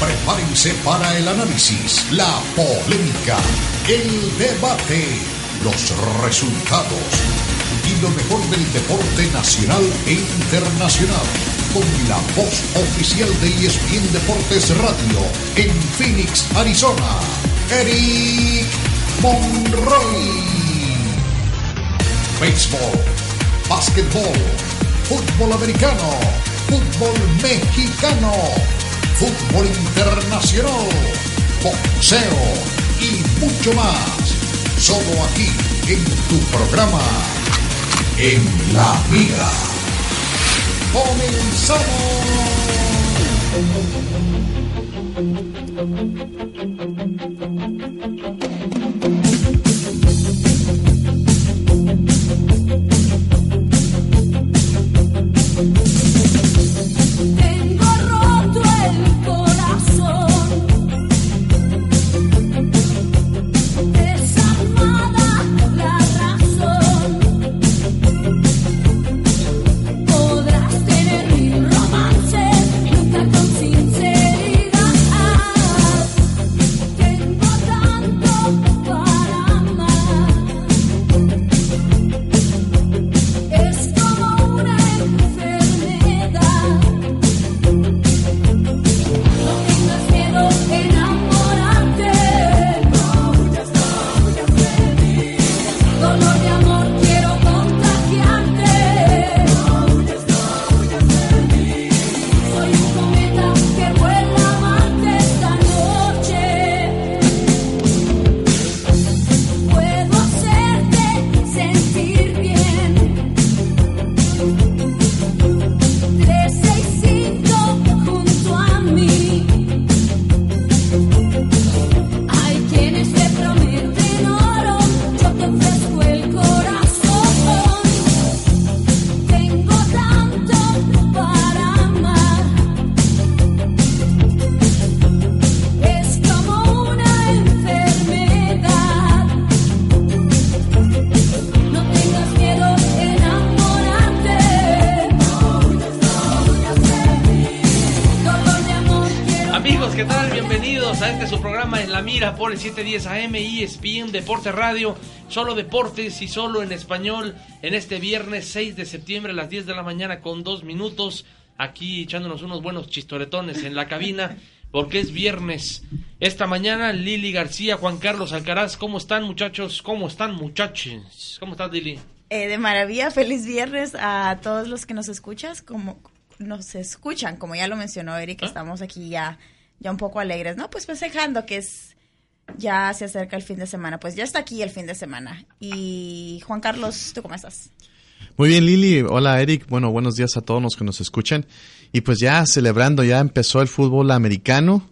Prepárense para el análisis, la polémica, el debate, los resultados y lo mejor del deporte nacional e internacional. Con la voz oficial de ESPN Deportes Radio en Phoenix, Arizona, Eric Monroy. Béisbol, básquetbol, fútbol americano, fútbol mexicano, fútbol internacional, boxeo y mucho más. Solo aquí en tu programa, En la Mira. Tengo mira por el 710 AM ESPN Deporte Radio. Solo deportes y solo en español en este viernes 6 de septiembre a las 10 de la mañana con dos minutos. Aquí echándonos unos buenos chistoretones en la cabina porque es viernes. Esta mañana Lili García, Juan Carlos Alcaraz, ¿cómo están muchachos? ¿Cómo están muchachos? ¿Cómo estás Lili? Eh, de maravilla, feliz viernes a todos los que nos escuchas, como nos escuchan, como ya lo mencionó Eric, ¿Ah? estamos aquí ya, ya un poco alegres, ¿no? Pues festejando que es ya se acerca el fin de semana, pues ya está aquí el fin de semana. Y Juan Carlos, ¿tú cómo estás? Muy bien, Lili. Hola, Eric. Bueno, buenos días a todos los que nos escuchan. Y pues ya celebrando, ya empezó el fútbol americano.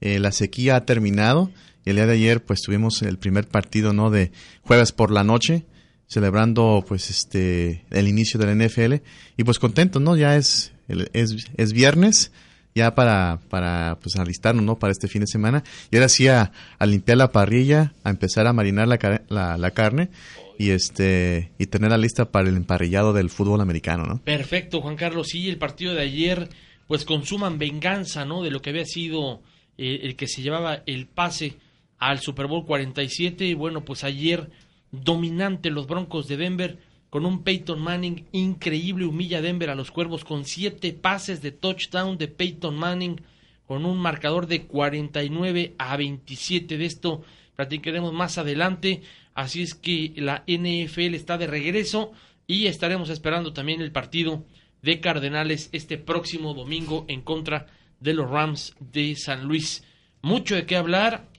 Eh, la sequía ha terminado. Y el día de ayer, pues tuvimos el primer partido, ¿no? De jueves por la noche, celebrando, pues, este, el inicio del NFL. Y pues contentos, ¿no? Ya es, es, es viernes. Ya para, para, pues, alistarnos, ¿no? Para este fin de semana. Y ahora sí a, a limpiar la parrilla, a empezar a marinar la, la, la carne y este y tenerla lista para el emparrillado del fútbol americano, ¿no? Perfecto, Juan Carlos. Sí, el partido de ayer, pues consuman venganza, ¿no? De lo que había sido eh, el que se llevaba el pase al Super Bowl 47. Y bueno, pues ayer dominante los Broncos de Denver con un Peyton Manning increíble, humilla Denver a los Cuervos con siete pases de touchdown de Peyton Manning con un marcador de 49 a 27. De esto platicaremos más adelante. Así es que la NFL está de regreso y estaremos esperando también el partido de Cardenales este próximo domingo en contra de los Rams de San Luis. Mucho de qué hablar.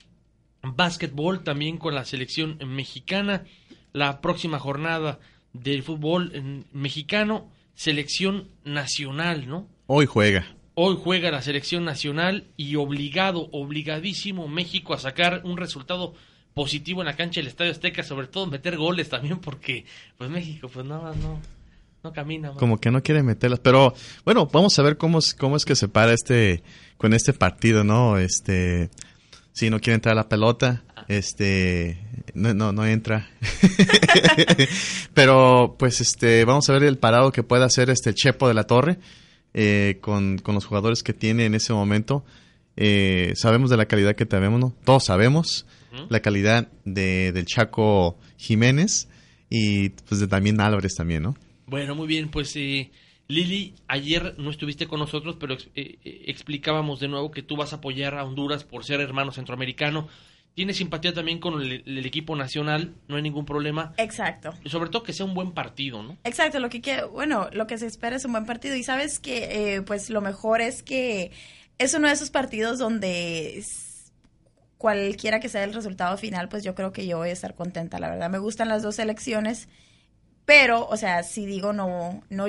Básquetbol también con la selección mexicana. La próxima jornada del fútbol mexicano, selección nacional, ¿no? Hoy juega. Hoy juega la selección nacional y obligado, obligadísimo México a sacar un resultado positivo en la cancha del Estadio Azteca, sobre todo meter goles también porque pues México pues nada más no no camina. man. Como que no quiere meterlas. Pero bueno, vamos a ver cómo es, cómo es que se para este, con este partido, ¿no? Este, si no quiere entrar a la pelota, este, no, no, no entra. Pero pues este, vamos a ver el parado que puede hacer este Chepo de la Torre eh, con, con los jugadores que tiene en ese momento. Eh, sabemos de la calidad que tenemos, ¿no? Todos sabemos la calidad de, del Chaco Jiménez y pues de también Álvarez también, ¿no? Bueno, muy bien, pues eh, Lili, ayer no estuviste con nosotros, pero eh, eh, explicábamos de nuevo que tú vas a apoyar a Honduras por ser hermano centroamericano. Tienes simpatía también con el, el equipo nacional, no hay ningún problema. Exacto. Y sobre todo que sea un buen partido, ¿no? Exacto, lo que bueno, lo que se espera es un buen partido y sabes que eh, pues lo mejor es que es uno de esos partidos donde cualquiera que sea el resultado final, pues yo creo que yo voy a estar contenta, la verdad. Me gustan las dos selecciones, pero, o sea, si digo no, no,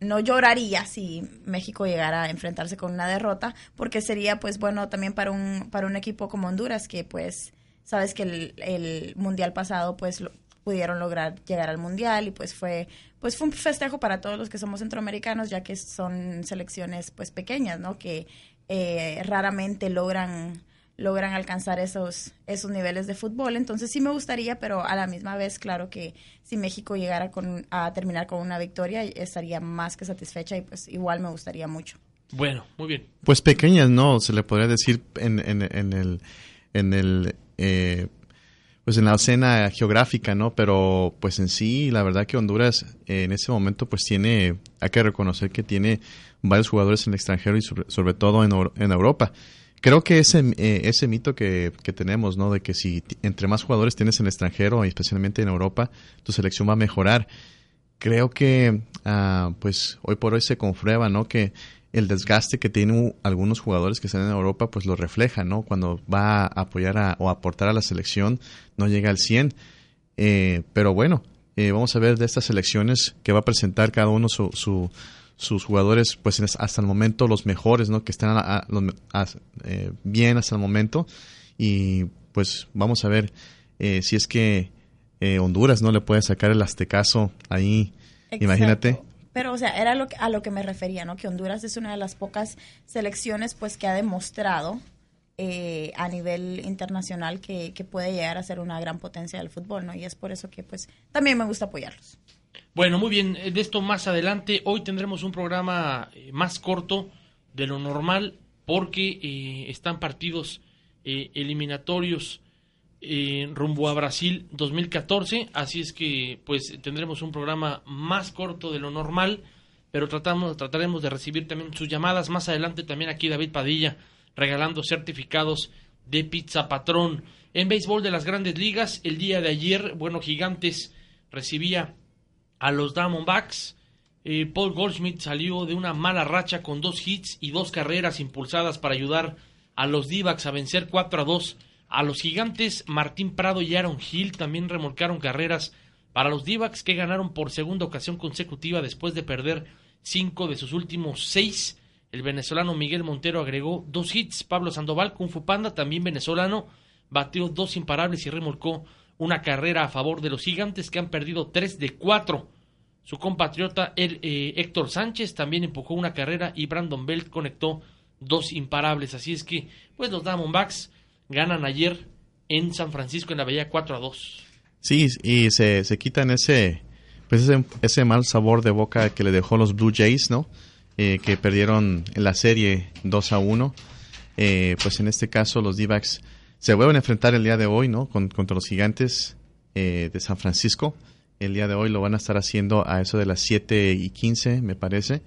no lloraría si México llegara a enfrentarse con una derrota, porque sería pues bueno también para un, para un equipo como Honduras, que pues sabes que el, el mundial pasado pues lo- pudieron lograr llegar al mundial y pues fue pues fue un festejo para todos los que somos centroamericanos ya que son selecciones pues pequeñas no que eh, raramente logran logran alcanzar esos esos niveles de fútbol entonces sí me gustaría pero a la misma vez claro que si México llegara con a terminar con una victoria estaría más que satisfecha y pues igual me gustaría mucho Bueno, muy bien. Pues pequeñas, ¿no? Se le podría decir en, en, en el, en el, eh, pues en la escena geográfica, ¿no? Pero pues en sí, la verdad que Honduras eh, en ese momento pues tiene, hay que reconocer que tiene varios jugadores en el extranjero y sobre, sobre todo en, en Europa. Creo que ese, eh, ese mito que, que tenemos, ¿no? De que si entre más jugadores tienes en el extranjero, especialmente en Europa, tu selección va a mejorar. Creo que ah, pues hoy por hoy se comprueba no que el desgaste que tienen algunos jugadores que están en Europa pues lo refleja no cuando va a apoyar a- o aportar a la selección no llega al 100 Eh, pero bueno eh, vamos a ver de estas selecciones que va a presentar cada uno su, su- sus jugadores pues hasta el momento los mejores no que están a- eh, bien hasta el momento y pues vamos a ver eh, si es que eh, Honduras no le puede sacar el aztecaso ahí. Imagínate. Pero, o sea, era lo que- a lo que me refería, ¿no? Que Honduras es una de las pocas selecciones, pues, que ha demostrado eh, a nivel internacional que, que puede llegar a ser una gran potencia del fútbol, ¿no? Y es por eso que, pues, también me gusta apoyarlos. Bueno, muy bien, eh, de esto más adelante. Hoy tendremos un programa eh, más corto de lo normal porque eh, están partidos eliminatorios eh, rumbo a Brasil 2014, así es que pues tendremos un programa más corto de lo normal, pero tratamos, trataremos de recibir también sus llamadas más adelante también aquí David Padilla regalando certificados de pizza patrón. En béisbol de las grandes ligas, el día de ayer, bueno, Gigantes recibía a los Diamondbacks. Eh, Paul Goldschmidt salió de una mala racha con dos hits y dos carreras impulsadas para ayudar a los d a vencer 4 a 2 a los gigantes. Martín Prado y Aaron Hill también remolcaron carreras para los d que ganaron por segunda ocasión consecutiva después de perder cinco de sus últimos seis. El venezolano Miguel Montero agregó dos hits. Pablo Sandoval, Kung Fu Panda, también venezolano, bateó dos imparables y remolcó una carrera a favor de los gigantes que han perdido tres de cuatro. Su compatriota el, eh, Héctor Sánchez también empujó una carrera y Brandon Belt conectó dos imparables. Así es que, pues los Diamondbacks ganan ayer en San Francisco en la Bahía 4 a 2. Sí, y se, se quitan ese, pues ese, mal sabor de boca que le dejó los Blue Jays, ¿no? Eh, que perdieron en la serie 2 a 1. Eh, pues en este caso los d se vuelven a enfrentar el día de hoy, ¿no? Con- contra los gigantes eh, de San Francisco. El día de hoy lo van a estar haciendo a eso de las 7 y 15, me parece.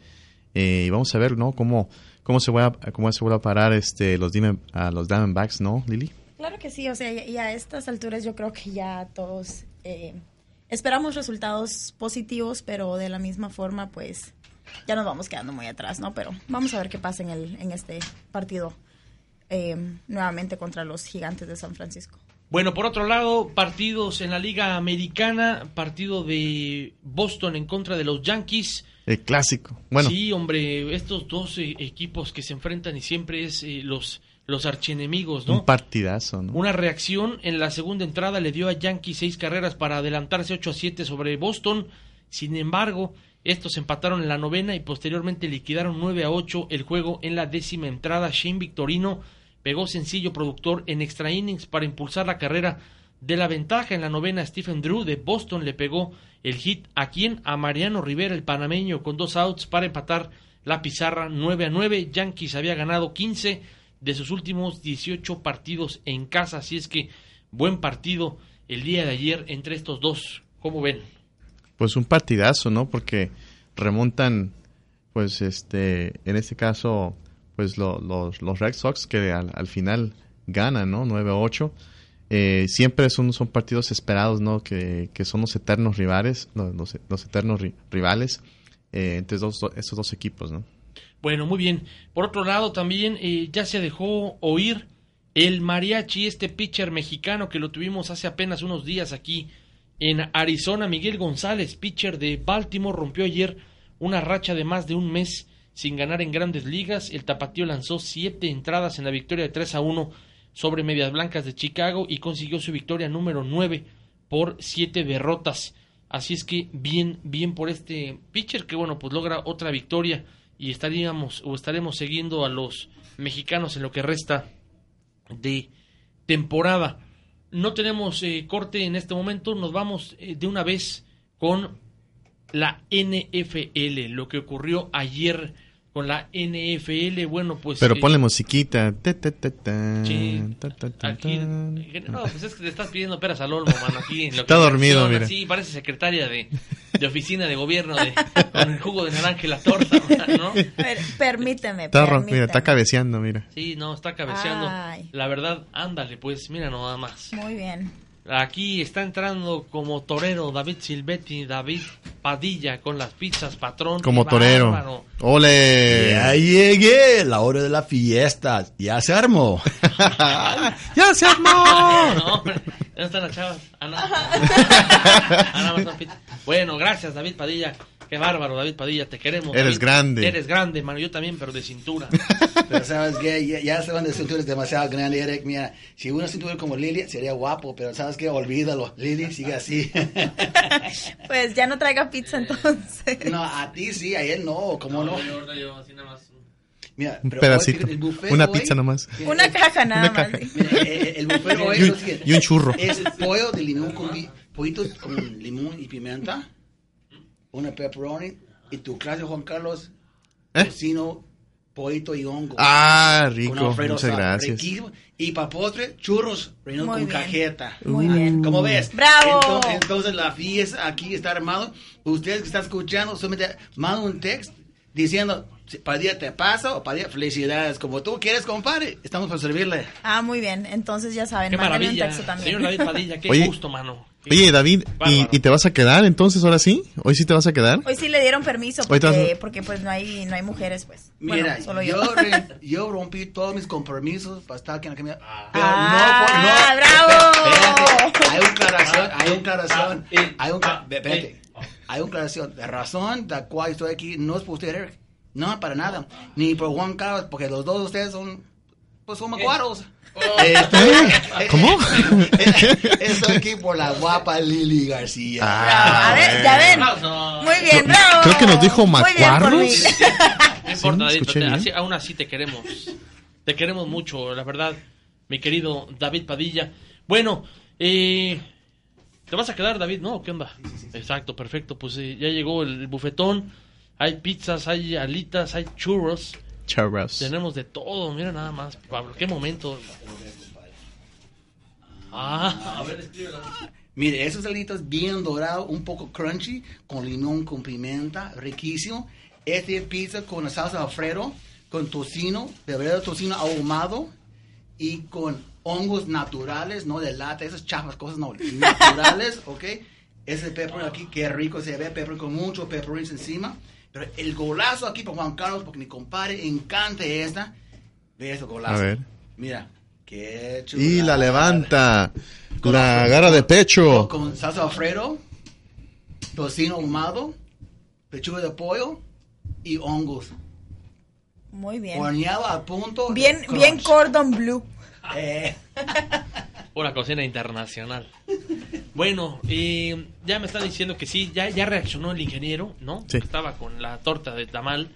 Eh, y vamos a ver, ¿no? Cómo, cómo se va a, cómo se vuelve a parar este, los, a los Diamondbacks, ¿no, Lili? Claro que sí, o sea, y a estas alturas yo creo que ya todos eh, esperamos resultados positivos, pero de la misma forma, pues ya nos vamos quedando muy atrás, ¿no? Pero vamos a ver qué pasa en, el, en este partido eh, nuevamente contra los gigantes de San Francisco. Bueno, por otro lado, partidos en la Liga Americana, partido de Boston en contra de los Yankees. El clásico. Bueno, Sí, hombre, estos dos eh, equipos que se enfrentan y siempre es eh, los, los archienemigos, ¿no? un partidazo, ¿no? Una reacción en la segunda entrada le dio a Yankees seis carreras para adelantarse 8 a 7 sobre Boston. Sin embargo, estos empataron en la novena y posteriormente liquidaron 9 a 8 el juego en la décima entrada. Shane Victorino pegó sencillo productor en extra innings para impulsar la carrera de la ventaja en la novena. Stephen Drew de Boston le pegó el hit a quien a Mariano Rivera, el panameño, con dos outs para empatar la pizarra 9 a 9. Yankees había ganado 15 de sus últimos 18 partidos en casa, así es que buen partido el día de ayer entre estos dos. ¿Cómo ven? Pues un partidazo, ¿no? Porque remontan, pues, este, en este caso, pues lo- los, los Red Sox que al, al final ganan, ¿no? 9-8. Eh, siempre son, son partidos esperados, ¿no? Que, que son los eternos rivales, los, los- eternos ri- rivales eh, entre dos- estos dos equipos, ¿no? Bueno, muy bien. Por otro lado, también eh, ya se dejó oír el mariachi, este pitcher mexicano que lo tuvimos hace apenas unos días aquí en Arizona. Miguel González, pitcher de Baltimore, rompió ayer una racha de más de un mes sin ganar en grandes ligas. El tapatío lanzó siete entradas en la victoria de 3 a 1 sobre Medias Blancas de Chicago y consiguió su victoria número 9 por siete derrotas. Así es que bien, bien por este pitcher que bueno, pues logra otra victoria y estaríamos o estaremos siguiendo a los mexicanos en lo que resta de temporada. No tenemos eh, corte en este momento, nos vamos eh, de una vez con la NFL, lo que ocurrió ayer con la NFL, bueno, pues... Pero eh, ponle musiquita. Ta, ta, ta, tan, Sí, ta, ta, ta, aquí, no, pues es que le estás pidiendo peras al olmo, mano, aquí en lo Está que dormido, mira. Sí, parece secretaria de, de oficina de gobierno de, con el jugo de naranja y la torta, ¿no? Per- permíteme, Está, permíteme. mira, está cabeceando, mira. Sí, no, está cabeceando. Ay. La verdad, ándale, pues, mira nada más. Muy bien. Aquí está entrando como torero David Silvetti, David Padilla con las pizzas, patrón. Como torero. bárbaro. ¡Ole! Ya llegué, la hora de la fiesta. Ya se armó. ¡Ya se armó! No, hombre, ¿dónde están las chavas? Ah, no. Ah, nada más son pizzas. Bueno, gracias, David Padilla. Qué bárbaro, David Padilla, te queremos. Eres David. grande. Eres grande, mano, yo también, pero de cintura. Pero sabes que ya, ya saben de cintura es demasiado grande, Eric. Mira, si una cintura como Lily sería guapo, pero sabes que olvídalo. Lily sigue así. Pues ya no traiga pizza entonces. no, a ti sí, a él no, ¿cómo no? yo, ahorita yo, así nada más. Mira, Un pero pedacito. hoy, buffet Una hoy- pizza nomás. Una caja nada Una más. caja. sí. Mira, eh, eh, el buffet hoy Y es un- lo siguiente. y un churro. Es pollo de limón con pollito con limón y pimienta, una pepperoni y tu clase Juan Carlos, ¿Eh? tocino, pollito y hongo. Ah, Con rico. Alfredo Muchas gracias. riquísimo. Y para postre, churros rellenos con bien. cajeta. Muy bien. ¿Cómo ves? ¡Bravo! Entonces, entonces la fiesta aquí está armado. Ustedes que están escuchando, solamente mandan un text diciendo, día te pasa o para día felicidades. Como tú quieres, compadre. Estamos para servirle. Ah, muy bien. Entonces ya saben, Qué mándenle un maravilla. texto también. Señor David Padilla, qué Oye. gusto, mano. Oye, David, ¿y, y te vas a quedar entonces ahora sí? ¿Hoy sí te vas a quedar? Hoy sí le dieron permiso te vas porque, porque pues no hay, no hay mujeres, pues. Mira, bueno, solo yo. yo, re- yo rompí todos mis compromisos para estar aquí en la comida. Pero Ah, no, no. bravo. Espérate, hay un aclaración, hay un aclaración, Ah, eh, hay un, ah, espérate, eh. hay un aclaración. La razón de la cual estoy aquí no es por usted, Eric. No, para nada. Ni por Juan Carlos, porque los dos de ustedes son, pues son macuaros. Estoy- ¿Cómo? Estoy aquí por la guapa Lili García. Ah, A ver, ya ven. Muy bien, bravo. Creo que nos dijo macuarros. No importa, Sí, te- así- aún así te queremos. Te queremos mucho, la verdad, mi querido David Padilla. Bueno, eh, ¿te vas a quedar, David? ¿No? ¿Qué onda? Exacto, perfecto. Pues eh, ya llegó el bufetón. Hay pizzas, hay alitas, hay churros. Churros. Tenemos de todo. Mira nada más, Pablo. Qué momento. Ah, a ver, escríbelo. Mire, esos alitos bien dorados, un poco crunchy, con limón, con pimienta, riquísimo. Este pizza con la salsa alfredo, con tocino, de verdad tocino ahumado y con hongos naturales, no de lata, esas chapas, cosas no, naturales, ¿ok? Ese pepper aquí, qué rico se ve, pepper con mucho pepperins encima. Pero el golazo aquí para Juan Carlos, porque mi compadre encanta esta. Ve ese golazo. A ver. Mira, qué chulo. Y la levanta. La gara de pecho. Con salsa alfredo, tocino ahumado, pechuga de pollo y hongos. Muy bien. Horneado a punto. Bien, bien cordon blue. Eh, Una cocina internacional. Bueno, eh, ya me están diciendo que sí, ya, ya reaccionó el ingeniero, ¿no? Sí. Estaba con la torta de tamal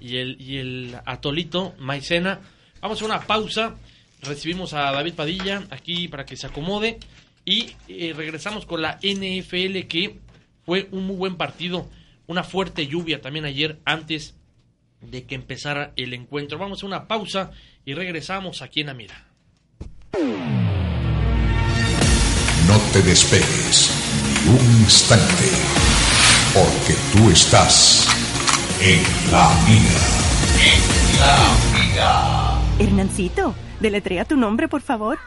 y el, y el atolito, maicena. Vamos a una pausa. Recibimos a David Padilla aquí para que se acomode. Y eh, regresamos con la NFL, que fue un muy buen partido. Una fuerte lluvia también ayer antes de que empezara el encuentro. Vamos a una pausa y regresamos aquí en la mira. No te despegues ni un instante, porque tú estás en la mira. En la mira. Hernancito, deletrea tu nombre, por favor.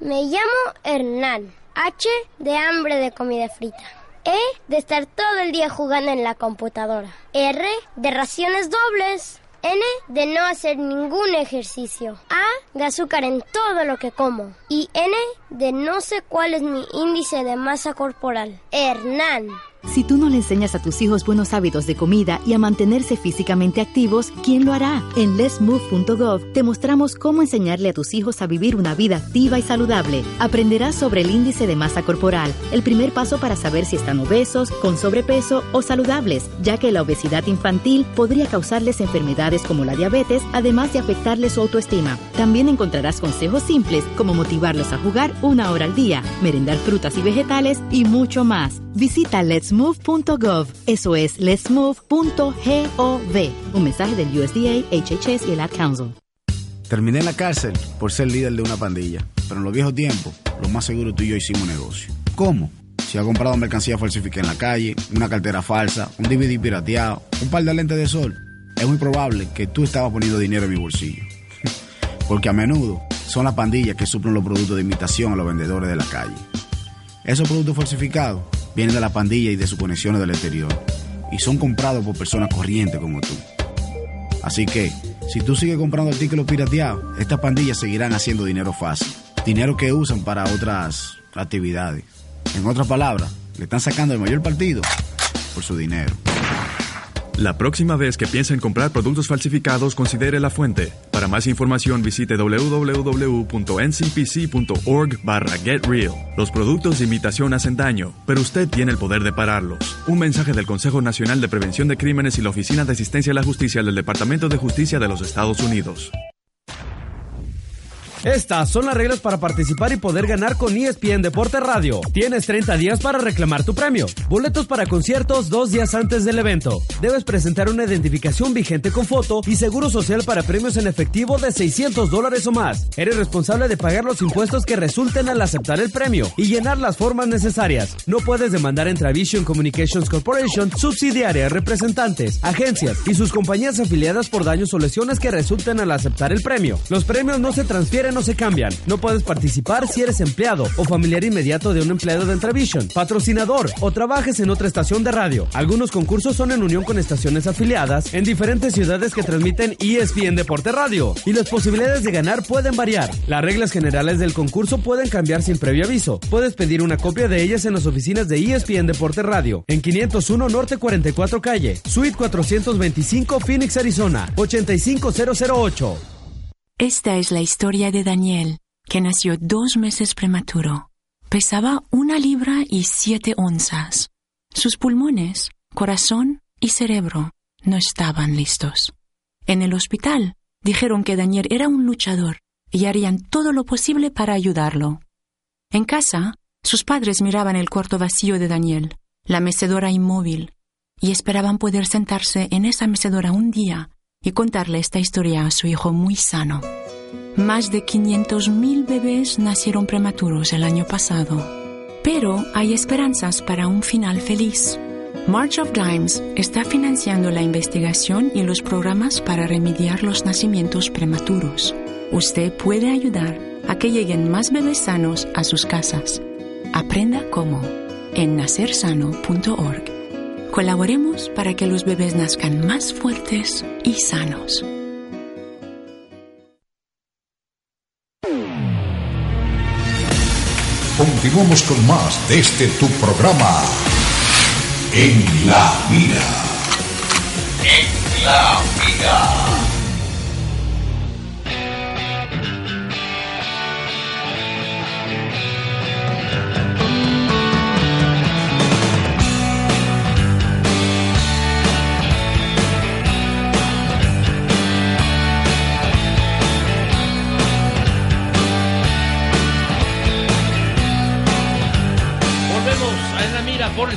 Me llamo Hernán. H de hambre de comida frita. E de estar todo el día jugando en la computadora. R de raciones dobles. N de no hacer ningún ejercicio. A de azúcar en todo lo que como. Y N de no sé cuál es mi índice de masa corporal. Hernán. Si tú no le enseñas a tus hijos buenos hábitos de comida y a mantenerse físicamente activos, ¿quién lo hará? En lesmove.gov te mostramos cómo enseñarle a tus hijos a vivir una vida activa y saludable. Aprenderás sobre el índice de masa corporal, el primer paso para saber si están obesos, con sobrepeso o saludables, ya que la obesidad infantil podría causarles enfermedades como la diabetes, además de afectarles su autoestima. También encontrarás consejos simples como motivarlos a jugar una hora al día, merendar frutas y vegetales y mucho más. Visita letsmove.gov. Eso es letsmove.gov. Un mensaje del USDA, HHS y el Ad Council. Terminé en la cárcel por ser líder de una pandilla, pero en los viejos tiempos, lo más seguro tú y yo hicimos negocio. ¿Cómo? Si ha comprado mercancía falsificada en la calle, una cartera falsa, un DVD pirateado, un par de lentes de sol, es muy probable que tú estabas poniendo dinero en mi bolsillo. Porque a menudo son las pandillas que suplen los productos de imitación a los vendedores de la calle. Esos productos falsificados vienen de la pandilla y de sus conexiones del exterior y son comprados por personas corrientes como tú. Así que, si tú sigues comprando artículos pirateados, estas pandillas seguirán haciendo dinero fácil. Dinero que usan para otras actividades. En otras palabras, le están sacando el mayor partido por su dinero. La próxima vez que piense en comprar productos falsificados, considere la fuente. Para más información visite www.ncpc.org barra getreal. Los productos de imitación hacen daño, pero usted tiene el poder de pararlos. Un mensaje del Consejo Nacional de Prevención de Crímenes y la Oficina de Asistencia a la Justicia del Departamento de Justicia de los Estados Unidos. Estas son las reglas para participar y poder ganar con ESPN Deporte Radio. Tienes 30 días para reclamar tu premio. Boletos para conciertos dos días antes del evento. Debes presentar una identificación vigente con foto y seguro social para premios en efectivo de 600 dólares o más. Eres responsable de pagar los impuestos que resulten al aceptar el premio y llenar las formas necesarias. No puedes demandar entre Vision Communications Corporation, subsidiarias, representantes, agencias y sus compañías afiliadas por daños o lesiones que resulten al aceptar el premio. Los premios no se transfieren no se cambian. No puedes participar si eres empleado o familiar inmediato de un empleado de Entravision, patrocinador o trabajes en otra estación de radio. Algunos concursos son en unión con estaciones afiliadas en diferentes ciudades que transmiten ESPN Deporte Radio y las posibilidades de ganar pueden variar. Las reglas generales del concurso pueden cambiar sin previo aviso. Puedes pedir una copia de ellas en las oficinas de ESPN Deporte Radio en 501 Norte 44 Calle, Suite 425 Phoenix, Arizona 85008. Esta es la historia de Daniel, que nació dos meses prematuro. Pesaba una libra y siete onzas. Sus pulmones, corazón y cerebro no estaban listos. En el hospital dijeron que Daniel era un luchador y harían todo lo posible para ayudarlo. En casa, sus padres miraban el cuarto vacío de Daniel, la mecedora inmóvil, y esperaban poder sentarse en esa mecedora un día y contarle esta historia a su hijo muy sano. Más de 500.000 bebés nacieron prematuros el año pasado. Pero hay esperanzas para un final feliz. March of Dimes está financiando la investigación y los programas para remediar los nacimientos prematuros. Usted puede ayudar a que lleguen más bebés sanos a sus casas. Aprenda cómo en nacersano.org. Colaboremos para que los bebés nazcan más fuertes y sanos. continuamos con más de este tu programa. En la mira. En la mira.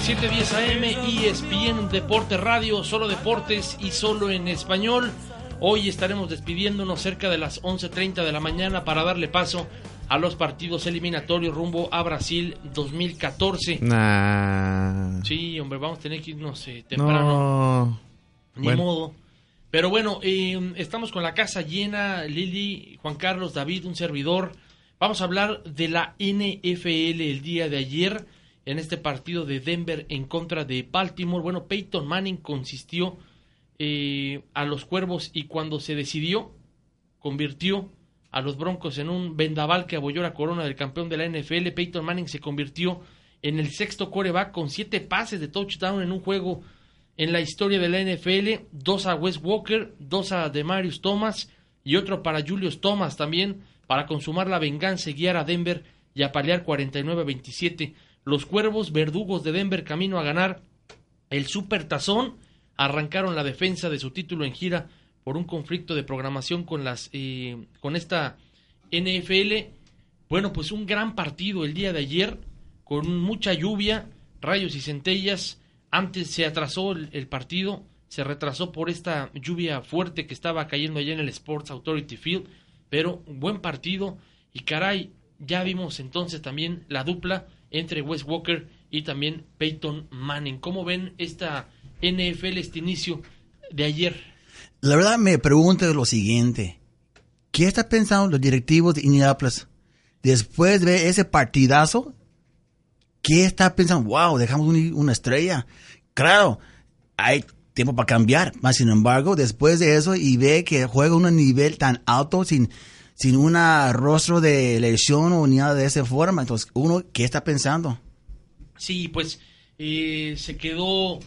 Mira por el 710 AM y ESPN Deporte Radio, solo deportes y solo en español. Hoy estaremos despidiéndonos cerca de las 11.30 de la mañana para darle paso a los partidos eliminatorios rumbo a Brasil 2014. Nah. Sí, hombre, vamos a tener que irnos eh, temprano. No. Ni Bueno. modo. Pero bueno, eh, estamos con la casa llena, Lili, Juan Carlos, David, un servidor. Vamos a hablar de la NFL el día de ayer en este partido de Denver en contra de Baltimore. Bueno, Peyton Manning consistió eh, a los Cuervos y cuando se decidió, convirtió a los Broncos en un vendaval que abolló la corona del campeón de la NFL. Peyton Manning se convirtió en el sexto coreback con siete pases de touchdown en un juego en la historia de la NFL, dos a Wes Walker, dos a Demarius Thomas y otro para Julius Thomas también para consumar la venganza y guiar a Denver y apalear 49-27. Los Cuervos verdugos de Denver camino a ganar el Super Tazón arrancaron la defensa de su título en gira por un conflicto de programación con las eh, con esta NFL. Bueno, pues un gran partido el día de ayer con mucha lluvia, rayos y centellas. Antes se atrasó el, el partido, se retrasó por esta lluvia fuerte que estaba cayendo allá en el Sports Authority Field, pero un buen partido y caray, ya vimos entonces también la dupla entre Wes Walker y también Peyton Manning. ¿Cómo ven esta NFL este inicio de ayer? La verdad me pregunto lo siguiente. ¿Qué están pensando los directivos de Indianapolis después de ese partidazo? ¿Qué está pensando? Wow, dejamos un- una estrella. Claro, hay tiempo para cambiar. Más sin embargo, después de eso y ve que juega a un nivel tan alto sin, sin un rostro de lesión o nada de esa forma. Entonces, uno, ¿qué está pensando? Sí, pues eh, se quedó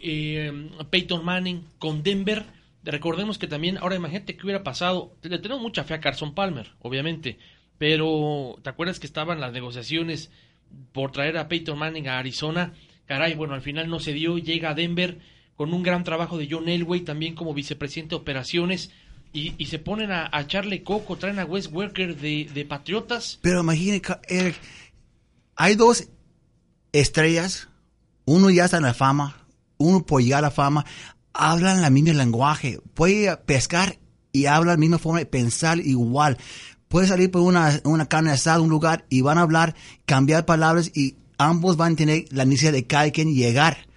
eh, Peyton Manning con Denver. Recordemos que también, ahora imagínate qué hubiera pasado. Le tenemos mucha fe a Carson Palmer, obviamente. Pero, ¿te acuerdas que estaban las negociaciones por traer a Peyton Manning a Arizona? Caray, bueno, al final no se dio. Llega a Denver con un gran trabajo de John Elway, también como vicepresidente de operaciones. Y, se ponen a, a echarle coco, traen a Wes Worker de, de Patriotas. Pero imagínate, Eric, hay dos estrellas, uno ya está en la fama, uno por llegar a la fama, hablan la misma lenguaje, puede pescar y hablan la misma forma de pensar igual. Puede salir por una, una carne asada un lugar y van a hablar, cambiar palabras y ambos van a tener la necesidad de cada quien llegar.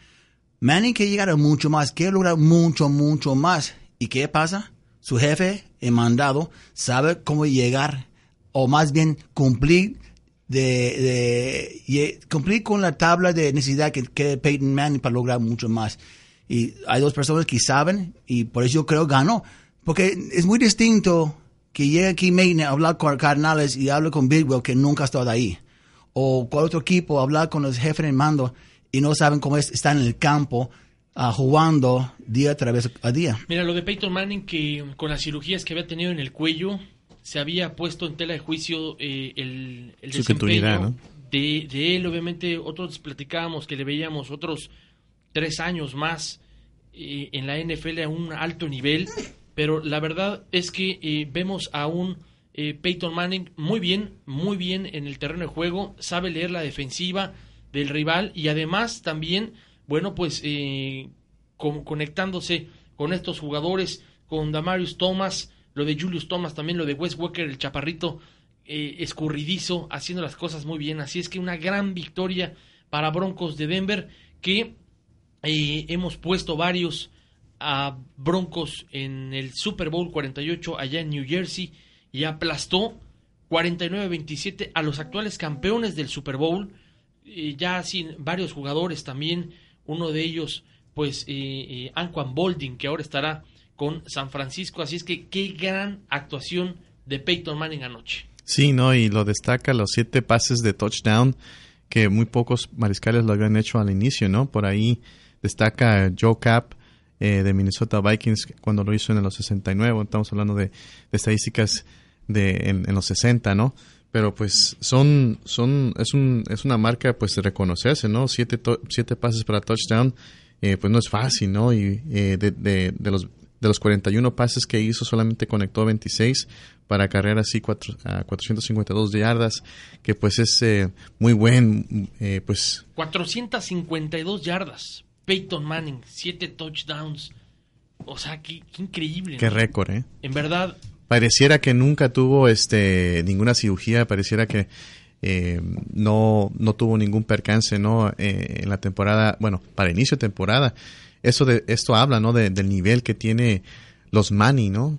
Manning quiere llegar a mucho más, quiere lograr mucho, mucho más. ¿Y qué pasa? Su jefe, el mandado, sabe cómo llegar, o más bien cumplir de, cumplir con la tabla de necesidad que quiere Peyton Manning para lograr mucho más. Y hay dos personas que saben, y por eso yo creo ganó. Porque es muy distinto que llegue aquí Manning a hablar con Cardenales y hable con Bidwell, que nunca ha estado ahí. O cuál otro equipo hablar con los jefes de mando y no saben cómo es, están en el campo ah, jugando día tras vez a día. Mira, lo de Peyton Manning, que con las cirugías que había tenido en el cuello, se había puesto en tela de juicio eh, el, el desempeño continuidad, ¿no? de, de él. Obviamente, otros platicábamos que le veíamos otros tres años más eh, en la NFL a un alto nivel, pero la verdad es que eh, vemos a un eh, Peyton Manning muy bien, muy bien en el terreno de juego, sabe leer la defensiva del rival y además también, bueno, pues eh, con- conectándose con estos jugadores, con Damarius Thomas, lo de Julius Thomas, también lo de Wes Walker, el chaparrito eh, escurridizo, haciendo las cosas muy bien. Así es que una gran victoria para Broncos de Denver, que eh, hemos puesto varios a Broncos en el Super Bowl 48 allá en New Jersey y aplastó 49-27 a los actuales campeones del Super Bowl, eh, ya sin varios jugadores también, uno de ellos pues Anquan Bolding que ahora estará con San Francisco, así es que qué gran actuación de Peyton Manning anoche. Sí, no, y lo destaca los siete pases de touchdown que muy pocos mariscales lo habían hecho al inicio, ¿no? Por ahí destaca Joe Cap eh, de Minnesota Vikings cuando lo hizo en los 69. Estamos hablando de, de estadísticas de en, en, los 60, ¿no? Pero pues son, son, es, un, es una marca pues de reconocerse, ¿no? Siete, siete pases para touchdown, eh, pues no es fácil, ¿no? Y eh, de, de, de, los de los 41 pases que hizo, solamente conectó 26 para carrera así cuatro, a 452 yardas, que pues es eh, muy buen, eh, pues... 452 yardas. Peyton Manning, 7 touchdowns. O sea, qué, qué increíble. Qué ¿no? récord, ¿eh? En verdad. Pareciera que nunca tuvo este ninguna cirugía, pareciera que eh, no, no tuvo ningún percance, ¿no? Eh, en la temporada, bueno, para inicio de temporada eso de esto habla, ¿no? De, del nivel que tiene los Manny, ¿no?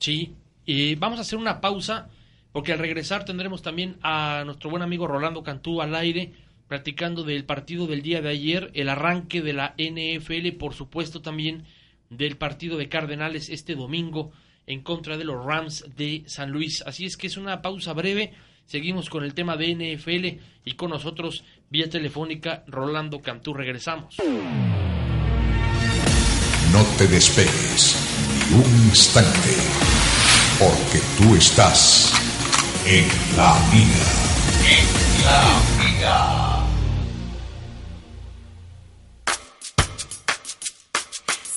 Sí. Y vamos a hacer una pausa porque al regresar tendremos también a nuestro buen amigo Rolando Cantú al aire platicando del partido del día de ayer, el arranque de la NFL, por supuesto también del partido de Cardenales este domingo en contra de los Rams de San Luis. Así es que es una pausa breve. Seguimos con el tema de NFL y con nosotros vía telefónica Rolando Cantú. Regresamos. No te despegues ni un instante, porque tú estás en la vida. En la vida.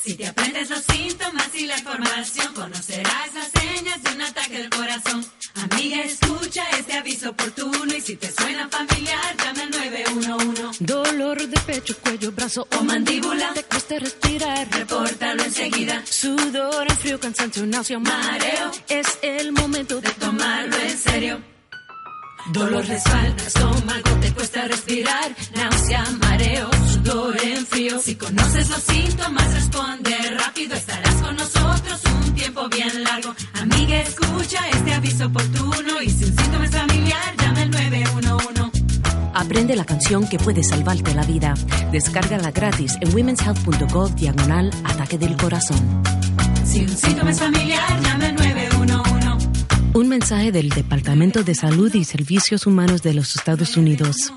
Si te aprendes los síntomas y la información, conocerás las señas de un ataque del corazón. Amiga, escucha este aviso oportuno y si te suena familiar, llama al 911. Dolor de pecho, cuello, brazo o mandíbula. Te cuesta respirar. Repórtalo enseguida. Sudor frío, cansancio, náusea, mareo. Es el momento de tomarlo en serio. Dolor de espalda, estómago, te cuesta respirar, náusea, mareo, sudor en frío. Si conoces los síntomas, responde rápido, estarás con nosotros un tiempo bien largo. Amiga, escucha este aviso oportuno y si un síntoma es familiar, llama al 911. Aprende la canción que puede salvarte la vida. Descárgala gratis en womenshealth.gov diagonal ataque del corazón. Si un síntoma es familiar, llama al 911. Un mensaje del Departamento de Salud y Servicios Humanos de los Estados Unidos.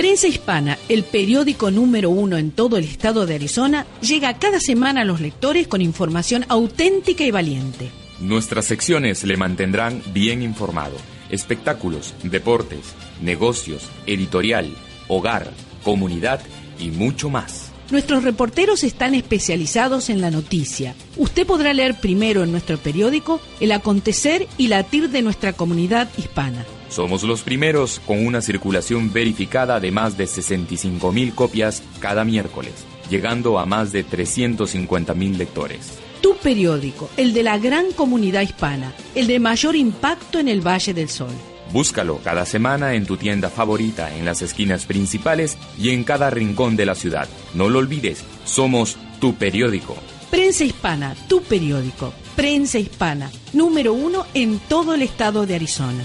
Prensa Hispana, el periódico número uno en todo el estado de Arizona, llega cada semana a los lectores con información auténtica y valiente. Nuestras secciones le mantendrán bien informado. Espectáculos, deportes, negocios, editorial, hogar, comunidad y mucho más. Nuestros reporteros están especializados en la noticia. Usted podrá leer primero en nuestro periódico el acontecer y latir de nuestra comunidad hispana. Somos los primeros con una circulación verificada de más de 65 mil copias cada miércoles, llegando a más de 350 mil lectores. Tu periódico, el de la gran comunidad hispana, el de mayor impacto en el Valle del Sol. Búscalo cada semana en tu tienda favorita, en las esquinas principales y en cada rincón de la ciudad. No lo olvides, somos tu periódico. Prensa Hispana, tu periódico. Prensa Hispana, número uno en todo el estado de Arizona.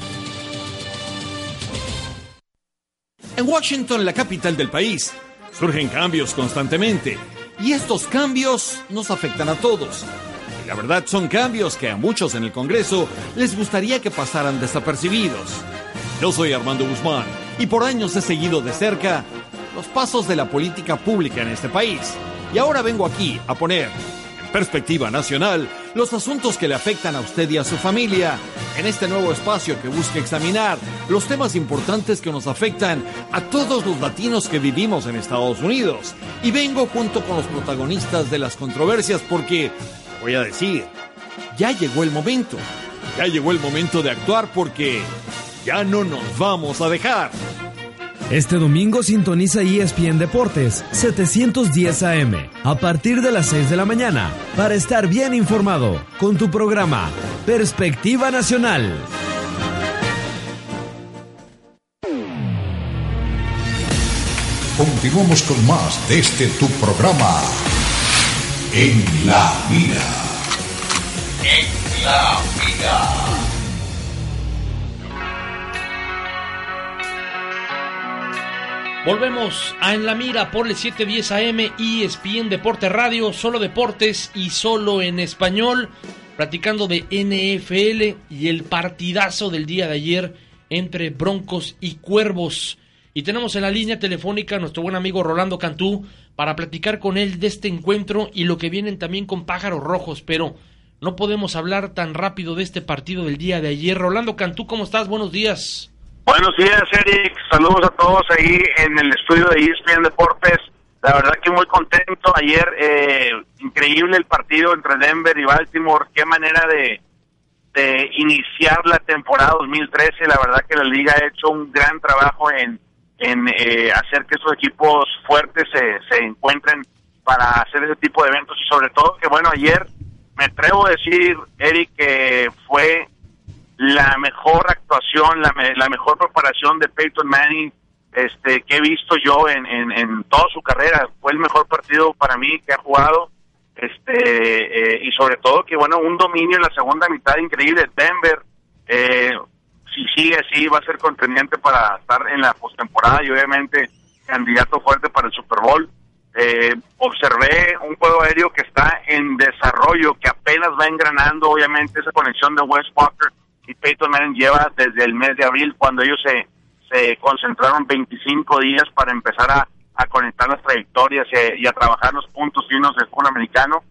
En Washington, la capital del país, surgen cambios constantemente y estos cambios nos afectan a todos. Y la verdad son cambios que a muchos en el Congreso les gustaría que pasaran desapercibidos. Yo soy Armando Guzmán y por años he seguido de cerca los pasos de la política pública en este país. Y ahora vengo aquí a poner en perspectiva nacional los asuntos que le afectan a usted y a su familia en este nuevo espacio que busca examinar los temas importantes que nos afectan a todos los latinos que vivimos en Estados Unidos. Y vengo junto con los protagonistas de las controversias porque, voy a decir, ya llegó el momento. Ya llegó el momento de actuar porque ya no nos vamos a dejar. Este domingo sintoniza ESPN Deportes 710 AM a partir de las 6 de la mañana para estar bien informado con tu programa Perspectiva Nacional. Continuamos con más de este tu programa En la vida. En la vida. Volvemos a En la Mira por el 710 AM y ESPN Deporte Radio, solo deportes y solo en español, platicando de NFL y el partidazo del día de ayer entre Broncos y Cuervos. Y tenemos en la línea telefónica a nuestro buen amigo Rolando Cantú para platicar con él de este encuentro y lo que vienen también con pájaros rojos, pero no podemos hablar tan rápido de este partido del día de ayer. Rolando Cantú, ¿cómo estás? Buenos días. Buenos días, Eric. Saludos a todos ahí en el estudio de ESPN Deportes. La verdad que muy contento. Ayer, eh, increíble el partido entre Denver y Baltimore. Qué manera de, de iniciar la temporada 2013. La verdad que la liga ha hecho un gran trabajo en, en eh, hacer que esos equipos fuertes se, se encuentren para hacer ese tipo de eventos y sobre todo que, bueno, ayer me atrevo a decir, Eric, que fue la mejor actuación, la, la mejor preparación de Peyton Manning este, que he visto yo en, toda su carrera. Fue el mejor partido para mí que ha jugado. Este, eh, y sobre todo que, bueno, un dominio en la segunda mitad increíble. Denver, eh, si sigue así, va a ser contendiente para estar en la postemporada y obviamente candidato fuerte para el Super Bowl. Eh, observé un juego aéreo que está en desarrollo, que apenas va engranando, obviamente, esa conexión de West Walker y Peyton Manning lleva desde el mes de abril cuando ellos se, se concentraron 25 días para empezar a, a conectar las trayectorias y, a trabajar los puntos finos del fútbol americano.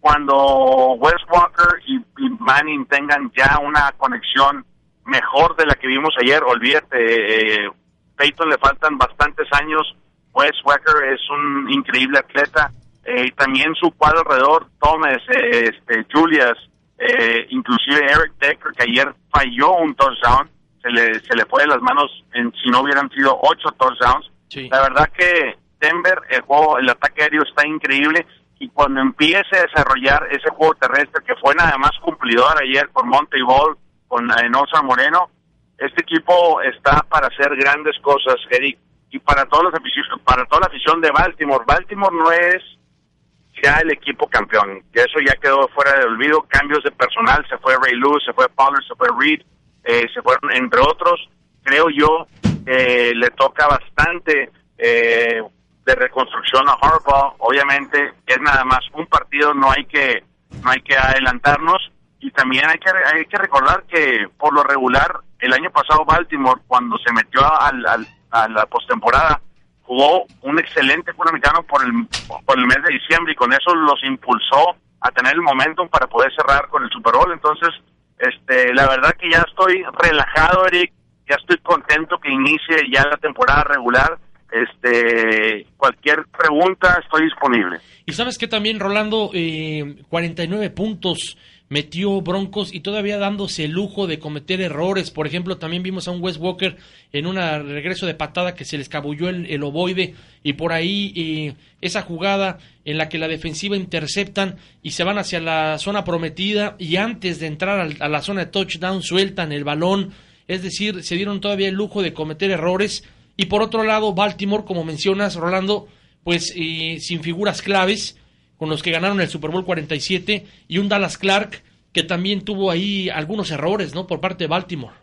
Cuando Wes Walker y, Manning tengan ya una conexión mejor de la que vimos ayer, olvídate, eh, Peyton le faltan bastantes años, Wes Walker es un increíble atleta, eh, y también su cuadro alrededor, Thomas, eh, este, Julius, eh, inclusive Eric Decker, que ayer falló un touchdown, se le, se le fue de las manos en, si no hubieran sido ocho touchdowns. La verdad que Denver, el juego, el ataque aéreo está increíble y cuando empiece a desarrollar ese juego terrestre que fue nada más cumplidor ayer con Monte Ball, con Enosa Moreno, este equipo está para hacer grandes cosas, Eric, y para todos los para toda la afición de Baltimore. Baltimore no es ya el equipo campeón. Que eso ya quedó fuera de olvido. Cambios de personal, se fue Ray Lewis, se fue Pollard, se fue Reed, eh, se fueron entre otros. Creo yo que le toca bastante eh, de reconstrucción a Harbaugh. Obviamente es nada más un partido, no hay que no hay que adelantarnos y también hay que hay que recordar que por lo regular el año pasado Baltimore cuando se metió al, al a la postemporada jugó un excelente fútbol americano por el, por el mes de diciembre y con eso los impulsó a tener el momentum para poder cerrar con el Super Bowl. Entonces, este, la verdad que ya estoy relajado, Eric, ya estoy contento que inicie ya la temporada regular. Este, cualquier pregunta estoy disponible. Y sabes que también, Rolando, eh, 49 puntos metió Broncos y todavía dándose el lujo de cometer errores. Por ejemplo, también vimos a un West Walker en un regreso de patada que se le escabulló el, ovoide y por ahí eh, esa jugada en la que la defensiva interceptan y se van hacia la zona prometida y antes de entrar a la zona de touchdown sueltan el balón. Es decir, se dieron todavía el lujo de cometer errores. Y por otro lado, Baltimore, como mencionas, Rolando, pues eh, sin figuras claves con los que ganaron el Super Bowl 47 y un Dallas Clark que también tuvo ahí algunos errores, ¿no? Por parte de Baltimore.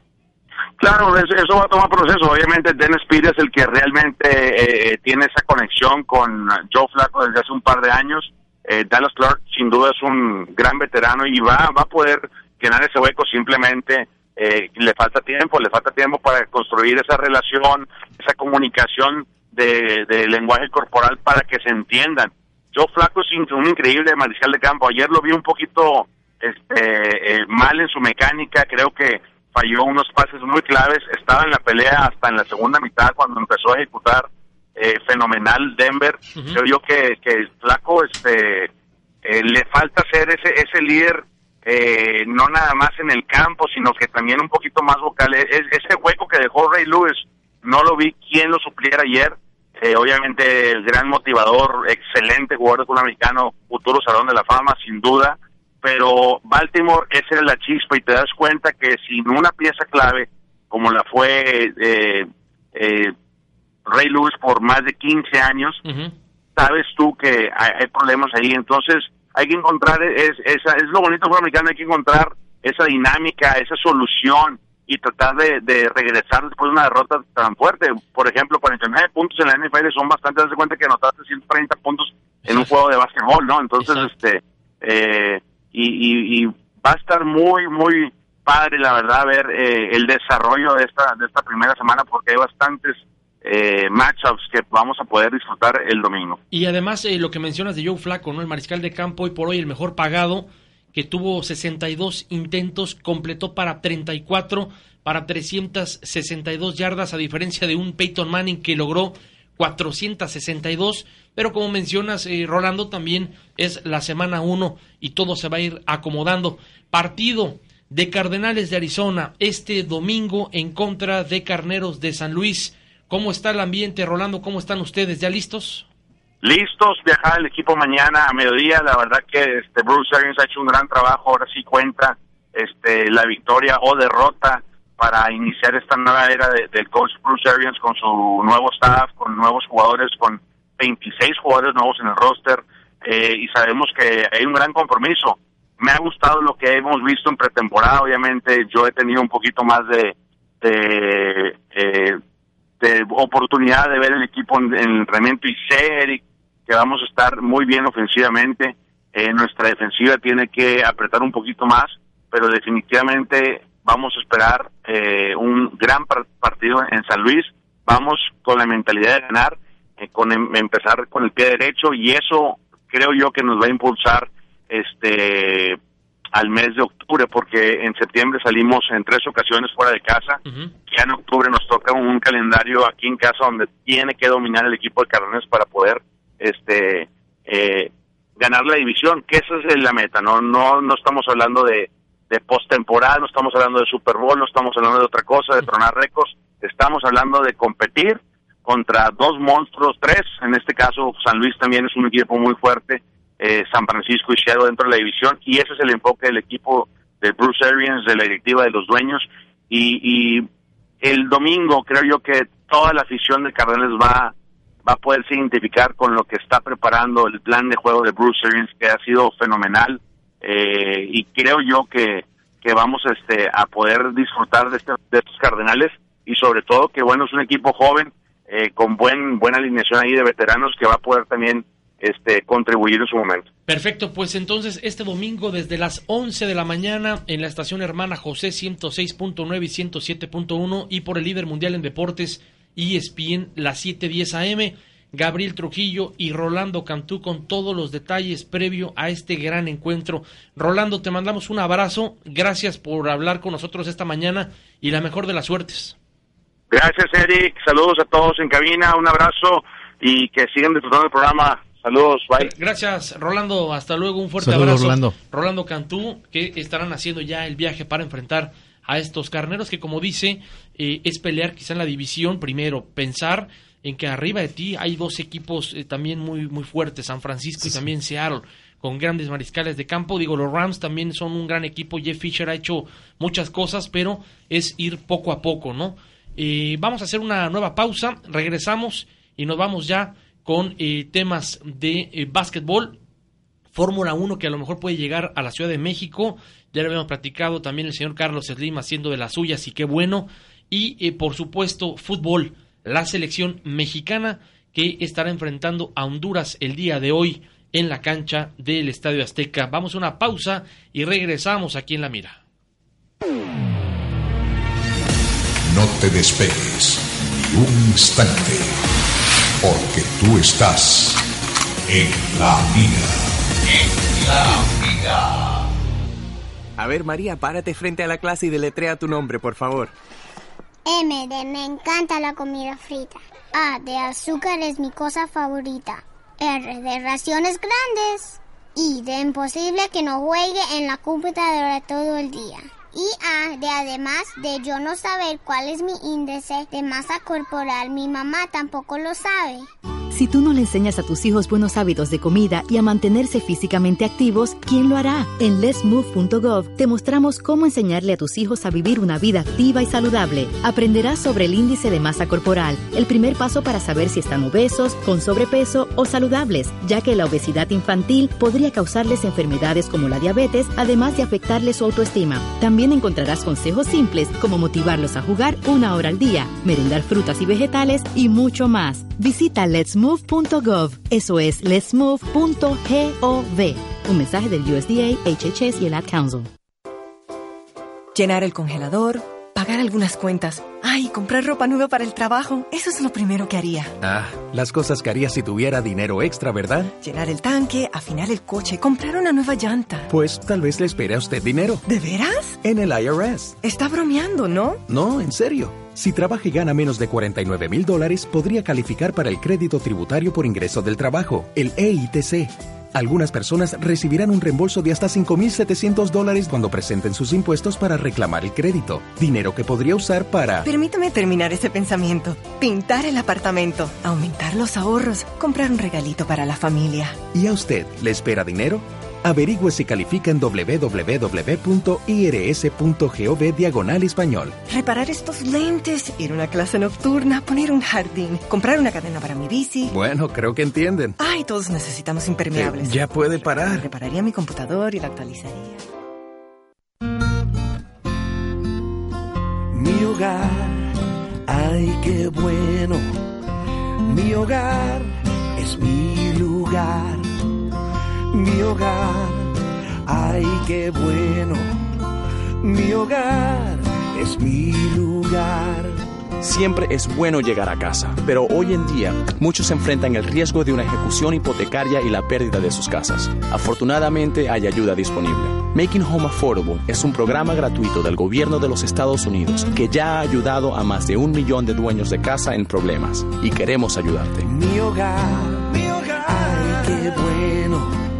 Claro, eso, va a tomar proceso. Obviamente Dennis Speed es el que realmente eh, tiene esa conexión con Joe Flacco desde hace un par de años. Eh, Dallas Clark sin duda es un gran veterano y va, va a poder llenar ese hueco simplemente eh, le falta tiempo, le falta tiempo para construir esa relación, esa comunicación de lenguaje corporal para que se entiendan Joe Flaco es un increíble mariscal de campo. Ayer lo vi un poquito este, eh, mal en su mecánica. Creo que falló unos pases muy claves. Estaba en la pelea hasta en la segunda mitad cuando empezó a ejecutar eh, fenomenal Denver. Creo yo que, que Flaco este, eh, le falta ser ese, ese líder. no nada más en el campo, sino que también un poquito más vocal. E, ese hueco que dejó Ray Lewis, no lo vi quién lo supliera ayer eh, obviamente el gran motivador, excelente jugador de fútbol americano, futuro salón de la fama, sin duda, pero Baltimore esa es la chispa y te das cuenta que sin una pieza clave, como la fue eh, eh, Ray Lewis por más de 15 años, sabes tú que hay, problemas ahí, entonces hay que encontrar, es, es lo bonito del fútbol americano, hay que encontrar esa dinámica, esa solución y tratar de, de regresar después de una derrota tan fuerte. Por ejemplo, 49 puntos en la NFL son bastante, das cuenta que anotaste 130 puntos en un juego de básquetbol, ¿no? Entonces, este, eh, y, y, y, va a estar muy, muy padre, la verdad, ver eh, el desarrollo de esta, de esta primera semana porque hay bastantes eh, matchups que vamos a poder disfrutar el domingo. Y además, eh, lo que mencionas de Joe Flaco, ¿no? El mariscal de campo, hoy por hoy el mejor pagado, que tuvo 62 intentos, completó para 34, para 362 yardas, a diferencia de un Peyton Manning que logró 462. Pero como mencionas, eh, Rolando, también es la semana 1 y todo se va a ir acomodando. Partido de Cardenales de Arizona este domingo en contra de Carneros de San Luis. ¿Cómo está el ambiente, Rolando? ¿Cómo están ustedes? ¿Ya listos? Listos, viajar el equipo mañana a mediodía. La verdad que este Bruce Arians ha hecho un gran trabajo. Ahora sí cuenta este la victoria o derrota para iniciar esta nueva era de, del coach Bruce Arians con su nuevo staff, con nuevos jugadores, con 26 jugadores nuevos en el roster eh, y sabemos que hay un gran compromiso. Me ha gustado lo que hemos visto en pretemporada, obviamente yo he tenido un poquito más de, de, eh, de oportunidad de ver el equipo en, en entrenamiento y sé, Eric, que vamos a estar muy bien ofensivamente. Eh, nuestra defensiva tiene que apretar un poquito más, pero definitivamente vamos a esperar eh, un gran partido en San Luis. Vamos con la mentalidad de ganar, eh, con em empezar con el pie derecho y eso creo yo que nos va a impulsar este al mes de octubre porque en septiembre salimos en tres ocasiones fuera de casa. Uh -huh. Ya en octubre nos toca un calendario aquí en casa donde tiene que dominar el equipo de Cardenes para poder este eh, ganar la división, que esa es la meta, no no no estamos hablando de de postemporada, no estamos hablando de Super Bowl, no estamos hablando de otra cosa, de tronar récords, estamos hablando de competir contra dos monstruos, tres, en este caso San Luis también es un equipo muy fuerte, eh, San Francisco y Seattle dentro de la división, y ese es el enfoque del equipo de Bruce Arians, de la directiva de los dueños, y, y el domingo creo yo que toda la afición de Cardenales va, va a poderse identificar con lo que está preparando el plan de juego de Bruce Arians, que ha sido fenomenal, eh, y creo yo que, que vamos este, a poder disfrutar de, este, de estos Cardenales y sobre todo que bueno es un equipo joven eh, con buen buena alineación ahí de veteranos que va a poder también este contribuir en su momento. Perfecto, pues entonces este domingo desde las 11 de la mañana en la estación hermana José 106.9 y 107.1 y por el líder mundial en deportes ESPN las 7:10 AM Gabriel Trujillo y Rolando Cantú con todos los detalles previo a este gran encuentro. Rolando, te mandamos un abrazo, gracias por hablar con nosotros esta mañana y la mejor de las suertes. Gracias, Eric, saludos a todos en cabina, un abrazo y que sigan disfrutando del programa. Saludos, bye. Gracias, Rolando. Hasta luego, un fuerte Saludos, abrazo. Rolando. Rolando Cantú, que estarán haciendo ya el viaje para enfrentar a estos carneros, que como dice, eh, es pelear quizá en la división, primero, pensar en que arriba de ti hay dos equipos eh, también muy, muy fuertes, San Francisco y también Seattle, con grandes mariscales de campo. Digo, los Rams también son un gran equipo, Jeff Fisher ha hecho muchas cosas, pero es ir poco a poco, ¿no? Eh, vamos a hacer una nueva pausa, regresamos y nos vamos ya con eh, temas de eh, básquetbol, Fórmula 1 que a lo mejor puede llegar a la Ciudad de México, ya lo habíamos platicado también el señor Carlos Slim haciendo de las suyas y qué bueno, y por supuesto fútbol, la selección mexicana que estará enfrentando a Honduras el día de hoy en la cancha del Estadio Azteca. Vamos a una pausa y regresamos aquí en La Mira. No te despegues ni un instante, porque tú estás en La Mira. En La Mira. A ver, María, párate frente a la clase y deletrea tu nombre, por favor. M de me encanta la comida frita. A de azúcar es mi cosa favorita. R de raciones grandes. I de imposible que no juegue en la computadora todo el día. Y A de además de yo no saber cuál es mi índice de masa corporal, mi mamá tampoco lo sabe. Si tú no le enseñas a tus hijos buenos hábitos de comida y a mantenerse físicamente activos, ¿quién lo hará? En lesmove.gov te mostramos cómo enseñarle a tus hijos a vivir una vida activa y saludable. Aprenderás sobre el índice de masa corporal, el primer paso para saber si están obesos, con sobrepeso o saludables, ya que la obesidad infantil podría causarles enfermedades como la diabetes, además de afectarles su autoestima. También encontrarás consejos simples como motivarlos a jugar una hora al día, merendar frutas y vegetales y mucho más. Visita letsmove.gov. Eso es letsmove.gov. Un mensaje del USDA, HHS y el Ad Council. Llenar el congelador, pagar algunas cuentas. Ay, comprar ropa nueva para el trabajo. Eso es lo primero que haría. Ah, las cosas que haría si tuviera dinero extra, ¿verdad? Llenar el tanque, afinar el coche, comprar una nueva llanta. Pues tal vez le espere a usted dinero. ¿De veras? En el IRS. Está bromeando, ¿no? No, en serio. Si trabaja y gana menos de 49 mil dólares, podría calificar para el crédito tributario por ingreso del trabajo, el EITC. Algunas personas recibirán un reembolso de hasta 5.700 dólares cuando presenten sus impuestos para reclamar el crédito, dinero que podría usar para... Permítame terminar ese pensamiento. Pintar el apartamento, aumentar los ahorros, comprar un regalito para la familia. ¿Y a usted le espera dinero? Averigüe si califica en www.irs.gov diagonal español. Reparar estos lentes, ir a una clase nocturna, poner un jardín, comprar una cadena para mi bici. Bueno, creo que entienden. Ay, todos necesitamos impermeables. Eh, ya puede parar. Repararía mi computador y la actualizaría. Mi hogar, ay, qué bueno. Mi hogar es mi lugar mi hogar. Ay, qué bueno, mi hogar es mi lugar. Siempre es bueno llegar a casa, pero hoy en día muchos enfrentan el riesgo de una ejecución hipotecaria y la pérdida de sus casas. Afortunadamente hay ayuda disponible. Making Home Affordable es un programa gratuito del gobierno de los Estados Unidos que ya ha ayudado a más de un millón de dueños de casa en problemas y queremos ayudarte. Mi hogar, mi hogar, ay, qué bueno.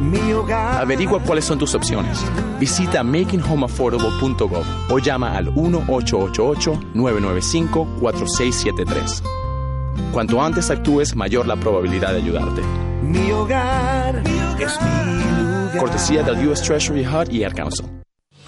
Mi hogar. Averigua cuáles son tus opciones. Visita makinghomeaffordable.gov o llama al 1-888-995-4673. Cuanto antes actúes, mayor la probabilidad de ayudarte. Mi hogar es mi lugar. Cortesía del U.S. Treasury HUD y Ad Council.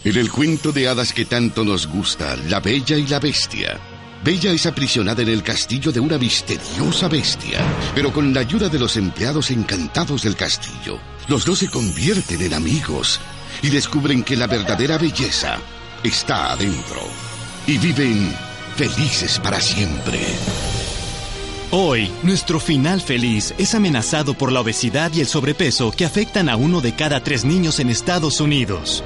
En el cuento de hadas que tanto nos gusta, La Bella y la Bestia. Bella es aprisionada en el castillo de una misteriosa bestia, pero con la ayuda de los empleados encantados del castillo, los dos se convierten en amigos y descubren que la verdadera belleza está adentro y viven felices para siempre. Hoy, nuestro final feliz es amenazado por la obesidad y el sobrepeso que afectan a uno de cada tres niños en Estados Unidos.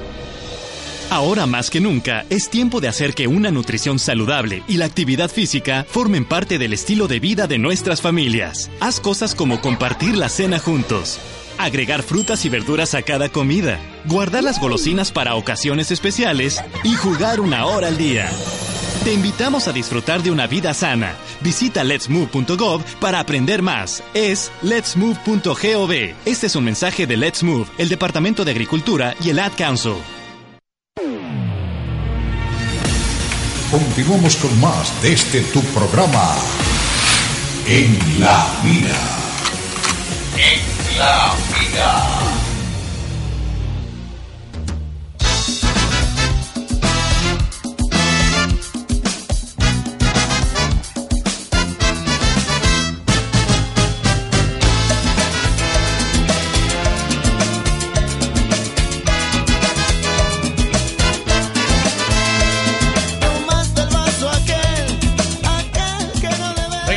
Ahora más que nunca, es tiempo de hacer que una nutrición saludable y la actividad física formen parte del estilo de vida de nuestras familias. Haz cosas como compartir la cena juntos, agregar frutas y verduras a cada comida, guardar las golosinas para ocasiones especiales y jugar una hora al día. Te invitamos a disfrutar de una vida sana. Visita letsmove.gov para aprender más. Es letsmove.gov. Este es un mensaje de Let's Move, el Departamento de Agricultura y el Ad Council. Continuamos con más de este tu programa. En la vida. En la vida.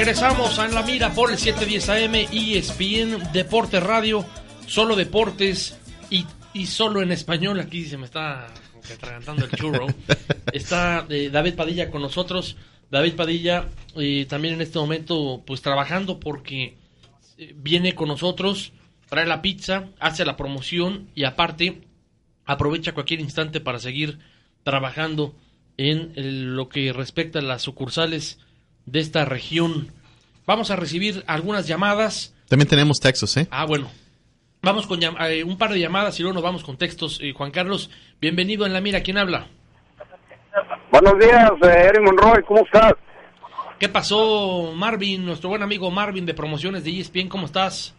Regresamos a la Mira por el 710 AM y ESPN Deporte Radio, solo deportes y, y solo en español. Aquí se me está atragantando el churro. Está eh, David Padilla con nosotros. David Padilla eh, también en este momento pues trabajando porque eh, viene con nosotros, trae la pizza, hace la promoción y aparte aprovecha cualquier instante para seguir trabajando en el- lo que respecta a las sucursales de esta región. Vamos a recibir algunas llamadas. También tenemos textos, ¿eh? Ah, bueno. Vamos con eh, un par de llamadas y luego nos vamos con textos. Eh, Juan Carlos, bienvenido en la mira. ¿Quién habla? Buenos días, eh, Eric Monroy, ¿cómo estás? ¿Qué pasó, Marvin? Nuestro buen amigo Marvin de promociones de ESPN, ¿cómo estás?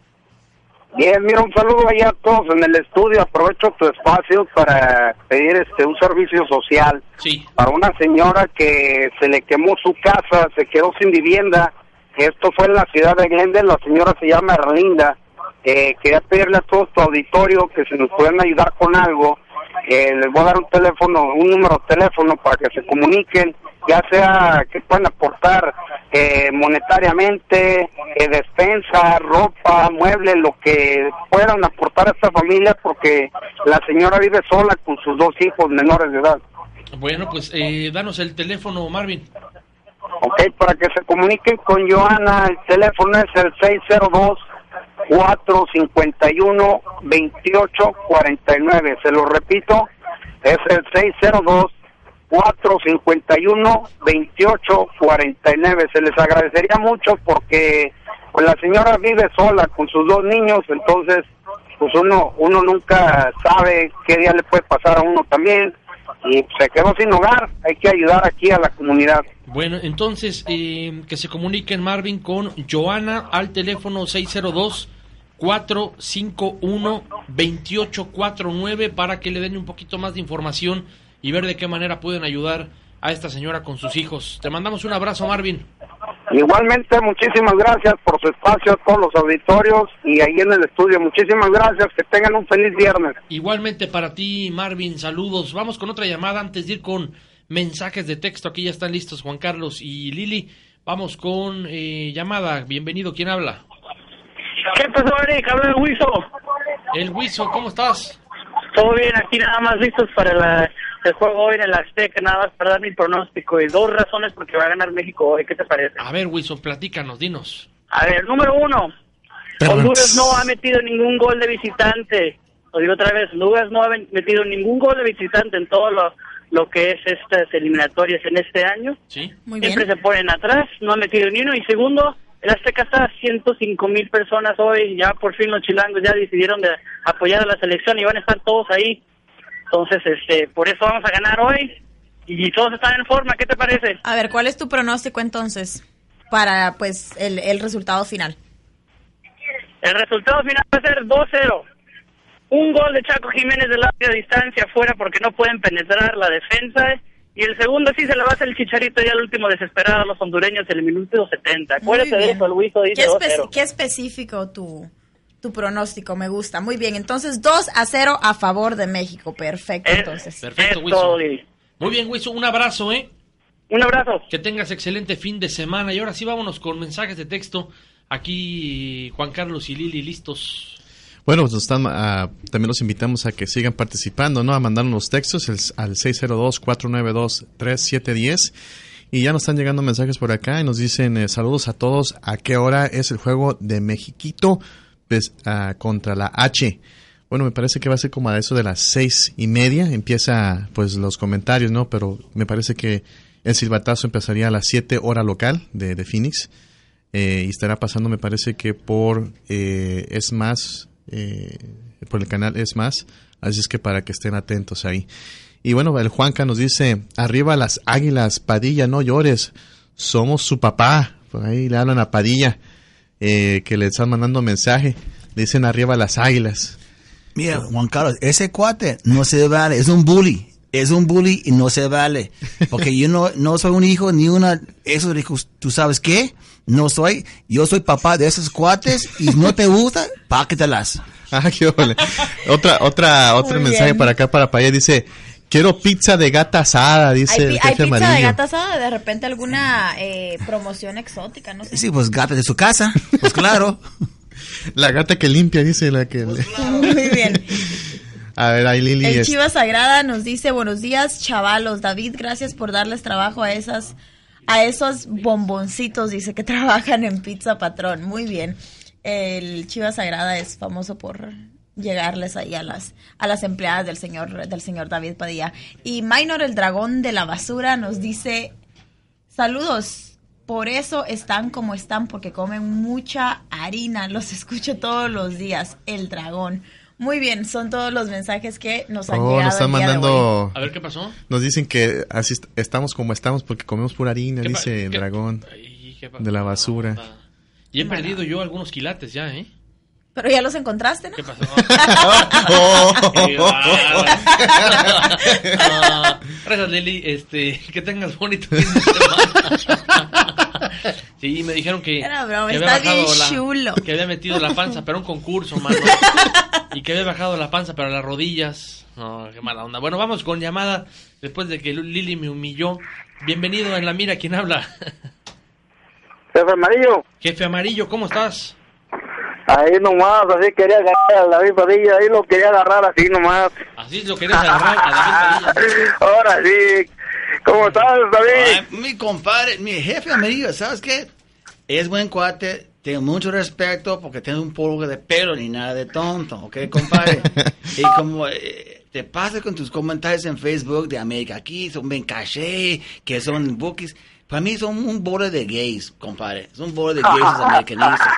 Bien, mira, un saludo allá a todos en el estudio. Aprovecho tu espacio para pedir este un servicio social Sí. para una señora que se le quemó su casa, se quedó sin vivienda. Esto fue en la ciudad de Glendale. La señora se llama Erlinda. Eh, quería pedirle a todo tu auditorio que si nos pueden ayudar con algo. Eh, les voy a dar un teléfono, un número de teléfono para que se comuniquen, ya sea que puedan aportar eh, monetariamente, eh, despensa, ropa, muebles, lo que puedan aportar a esta familia, porque la señora vive sola con sus dos hijos menores de edad. Bueno, pues eh, danos el teléfono, Marvin. Ok, para que se comuniquen con Joana, el teléfono es el 602-451-2849. Se lo repito, es el 602-451-2849. Se les agradecería mucho porque pues, la señora vive sola con sus dos niños, entonces pues uno, uno nunca sabe qué día le puede pasar a uno también y se quedó sin hogar. Hay que ayudar aquí a la comunidad. Bueno, entonces eh, que se comuniquen Marvin con Joana al teléfono 602 451 2849 para que le den un poquito más de información y ver de qué manera pueden ayudar a esta señora con sus hijos. Te mandamos un abrazo, Marvin. Igualmente, muchísimas gracias por su espacio a todos los auditorios y ahí en el estudio. Muchísimas gracias, que tengan un feliz viernes. Igualmente para ti, Marvin, saludos. Vamos con otra llamada antes de ir con mensajes de texto. Aquí ya están listos Juan Carlos y Lili. Vamos con eh, llamada. Bienvenido, ¿quién habla? ¿Qué pasó, Eric? Habla el Huizo. El Huizo, ¿cómo estás? Todo bien, aquí nada más listos para la- el juego hoy en el Azteca, nada más para dar mi pronóstico. Y dos razones porque va a ganar México hoy. ¿Qué te parece? A ver, Huizo, platícanos, dinos. A ver, número uno. Honduras no ha metido ningún gol de visitante. Lo digo otra vez, Honduras no ha metido ningún gol de visitante en todo lo, lo que es estas eliminatorias en este año. Sí. Muy Siempre se ponen atrás, no ha metido ni uno. Y segundo, el Azteca está a 105 mil personas hoy. Ya por fin los chilangos ya decidieron de apoyar a la selección y van a estar todos ahí. Entonces, este, por eso vamos a ganar hoy. Y todos están en forma, ¿qué te parece? A ver, ¿cuál es tu pronóstico entonces para pues el, el resultado final? El resultado final va a ser 2-0. Un gol de Chaco Jiménez de larga distancia fuera porque no pueden penetrar la defensa. Y el segundo sí se le va a hacer el chicharito ya al último desesperado a los hondureños en el minuto 70. Acuérdate Muy de bien. eso, dice ¿Qué, espe- 2-0. qué específico tu, tu pronóstico? Me gusta. Muy bien, entonces 2 a 0 a favor de México. Perfecto, entonces. Perfecto. Muy bien, Huizo, un abrazo, ¿eh? Un abrazo. Que tengas excelente fin de semana. Y ahora sí, vámonos con mensajes de texto. Aquí Juan Carlos y Lili listos. Bueno, pues están, ah, también los invitamos a que sigan participando, ¿no? A mandarnos los textos el- al 602-492-3710. Y ya nos están llegando mensajes por acá y nos dicen eh, saludos a todos. ¿A qué hora es el juego de Mexiquito pues, ah, contra la H? Bueno, me parece que va a ser como a eso de las seis y media. Empieza pues los comentarios, ¿no? Pero me parece que el silbatazo empezaría a las 7 hora local de, de Phoenix. Eh, y estará pasando, me parece que por eh, Es Más, eh, por el canal Es Más. Así es que para que estén atentos ahí. Y bueno, el Juanca nos dice, arriba las águilas, Padilla, no llores, somos su papá. Por ahí le hablan a Padilla, eh, que le están mandando mensaje. Le dicen arriba las águilas. Mira, Juan Carlos, ese cuate no se vale, es un bully. Es un bully y no se vale. Porque yo no, no soy un hijo ni una. Hijos, ¿tú sabes qué? No soy. Yo soy papá de esos cuates y no te gusta, páquetelas. Ah, qué ole. Otra, otra, otro Muy mensaje bien. para acá, para Padilla. Dice, quiero pizza de gata asada, dice ¿Hay, el pi- hay jefe pizza de gata asada? De repente alguna eh, promoción exótica, no sé. Sí, pues gata de su casa. Pues claro. La gata que limpia, dice la que... le- Muy bien. A ver, ahí Lili. El es- Chiva Sagrada nos dice, buenos días, chavalos. David, gracias por darles trabajo a esas, a esos bomboncitos, dice, que trabajan en Pizza Patrón. Muy bien. El Chiva Sagrada es famoso por llegarles ahí a las, a las empleadas del señor, del señor David Padilla. Y Minor, el dragón de la basura, nos dice, saludos. Por eso están como están, porque comen mucha harina. Los escucho todos los días. El dragón. Muy bien, son todos los mensajes que nos han Oh, llegado. nos están el día de hoy. mandando... A ver, ¿qué pasó? Nos dicen que así est- estamos como estamos porque comemos pura harina, ¿Qué pa- dice el dragón. de la basura. Y he perdido yo algunos quilates ya, ¿eh? Pero ya los encontraste, ¿no? ¿Qué pasó? Oh. Ah, Gracias, Lili. Este, que tengas bonito fin de semana. Sí, me dijeron que, Era broma, que había bien bajado la- chulo. que había metido la panza para un concurso, mano. Y que había bajado la panza para las rodillas. No, qué mala onda. Bueno, vamos con llamada después de que Lili me humilló. Bienvenido en la mira, ¿quién habla? Jefe Amarillo, Jefe Amarillo, ¿cómo estás? Ahí nomás, así quería agarrar a David Padilla, ahí lo quería agarrar así nomás. Así lo querés agarrar a David Padilla. Ahora sí, ¿cómo estás, David? Ay, mi compadre, mi jefe amarillo, ¿sabes qué? Es buen cuate, tengo mucho respeto porque tiene un poco de pelo ni nada de tonto, ¿ok, compadre? y como eh, te pasa con tus comentarios en Facebook de América, aquí son bien caché, que son bookies. Para mí son un borde de gays, compadre. Es un borde de gays americanistas.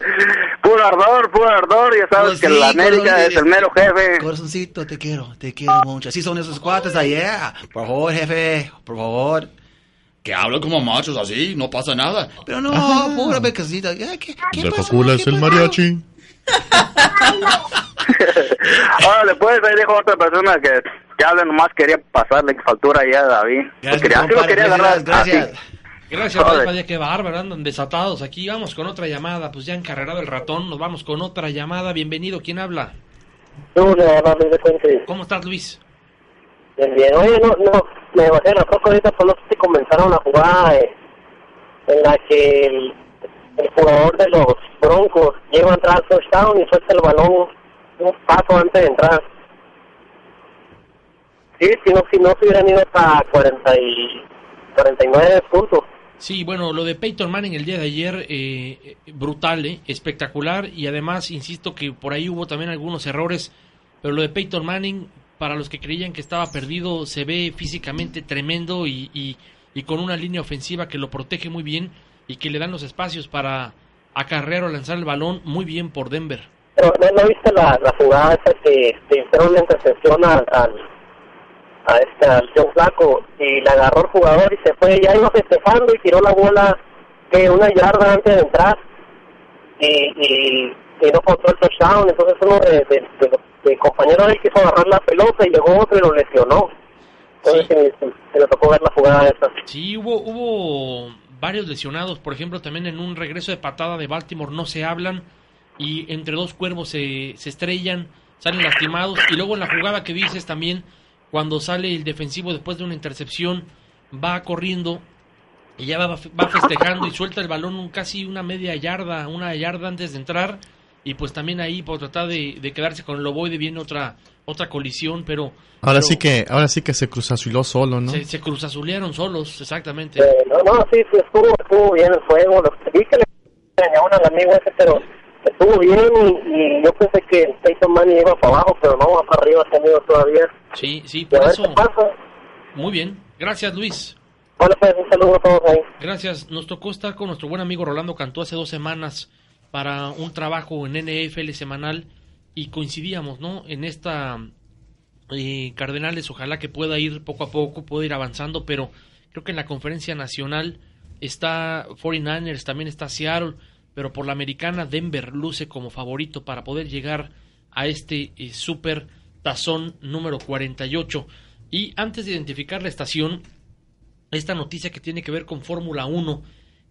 Puro ardor, puro ardor, ya sabes Pues que sí, la América es el mero jefe. Corazoncito, te quiero, te quiero mucho. Así son esos cuates allá. Por favor, jefe, por favor. Que hablo como machos así, no pasa nada. Pero no, pura becasita. Ya, ¿qué, qué pasó? Es ¿Qué el mariachi. Ahora después ahí dijo otra persona que, que hable nomás quería pasarle factura ahí a David. Gracias, Quería- así lo compadre, quería agarrar. gracias, así. Gracias, Padilla, qué bárbaro, andan desatados aquí. Vamos con otra llamada, pues ya encarrerado el ratón, nos vamos con otra llamada. Bienvenido, ¿quién habla? ¿Cómo estás, Luis? Bien, bien. Oye, no, no, me bajé la poco ahorita, pues no sé si comenzaron la jugada eh, en la que el, el jugador de los Broncos lleva a entrar al touchdown y suelta el balón un paso antes de entrar. Sí, si no, si no se hubieran ido hasta 40 y 49 puntos. Sí, bueno, lo de Peyton Manning el día de ayer, eh, brutal, eh, espectacular, y además, insisto que por ahí hubo también algunos errores, pero lo de Peyton Manning, para los que creían que estaba perdido, se ve físicamente tremendo y, con una línea ofensiva que lo protege muy bien y que le dan los espacios para acarrear o lanzar el balón muy bien por Denver. Pero ¿no, no viste la, jugada esa que te una intercepción al, a este, al John Flaco y le agarró el jugador y se fue, ya iba festejando y tiró la bola que una yarda antes de entrar y, y, y no contó el touchdown, entonces uno de, de, de de compañeros él quiso agarrar la pelota y llegó otro y lo lesionó. Entonces se, se le tocó ver la jugada esa. Sí, hubo, hubo varios lesionados, por ejemplo, también en un regreso de patada de Baltimore no se hablan y entre dos cuervos se, se estrellan, salen lastimados. Y luego en la jugada que dices también, cuando sale el defensivo después de una intercepción, va corriendo y ya va, va festejando y suelta el balón un- casi una media yarda, una yarda antes de entrar y pues también ahí por tratar de, de quedarse con el ovoide viene otra otra colisión, pero Ahora pero sí que, ahora sí que se cruzazuló solo, ¿no? se, se cruzazulearon solos, exactamente. Eh, no, no, sí, sí, estuvo, estuvo bien el juego. Lo que vi que le engañaron al amigo ese, pero estuvo bien y, y yo pensé que Peyton Manning iba para abajo, pero no, va para arriba ese amigo todavía. Sí, sí, por eso. Muy bien. Gracias, Luis. Hola, pues, un saludo a todos ahí. Gracias. Nos tocó estar con nuestro buen amigo Rolando Cantú hace dos semanas para un trabajo en NFL semanal y coincidíamos, ¿no? En esta eh, Cardenales, ojalá que pueda ir poco a poco, pueda ir avanzando, pero creo que en la conferencia nacional está 49ers, también está Seattle, pero por la americana Denver luce como favorito para poder llegar a este eh, super tazón número 48. Y antes de identificar la estación, esta noticia que tiene que ver con Fórmula 1.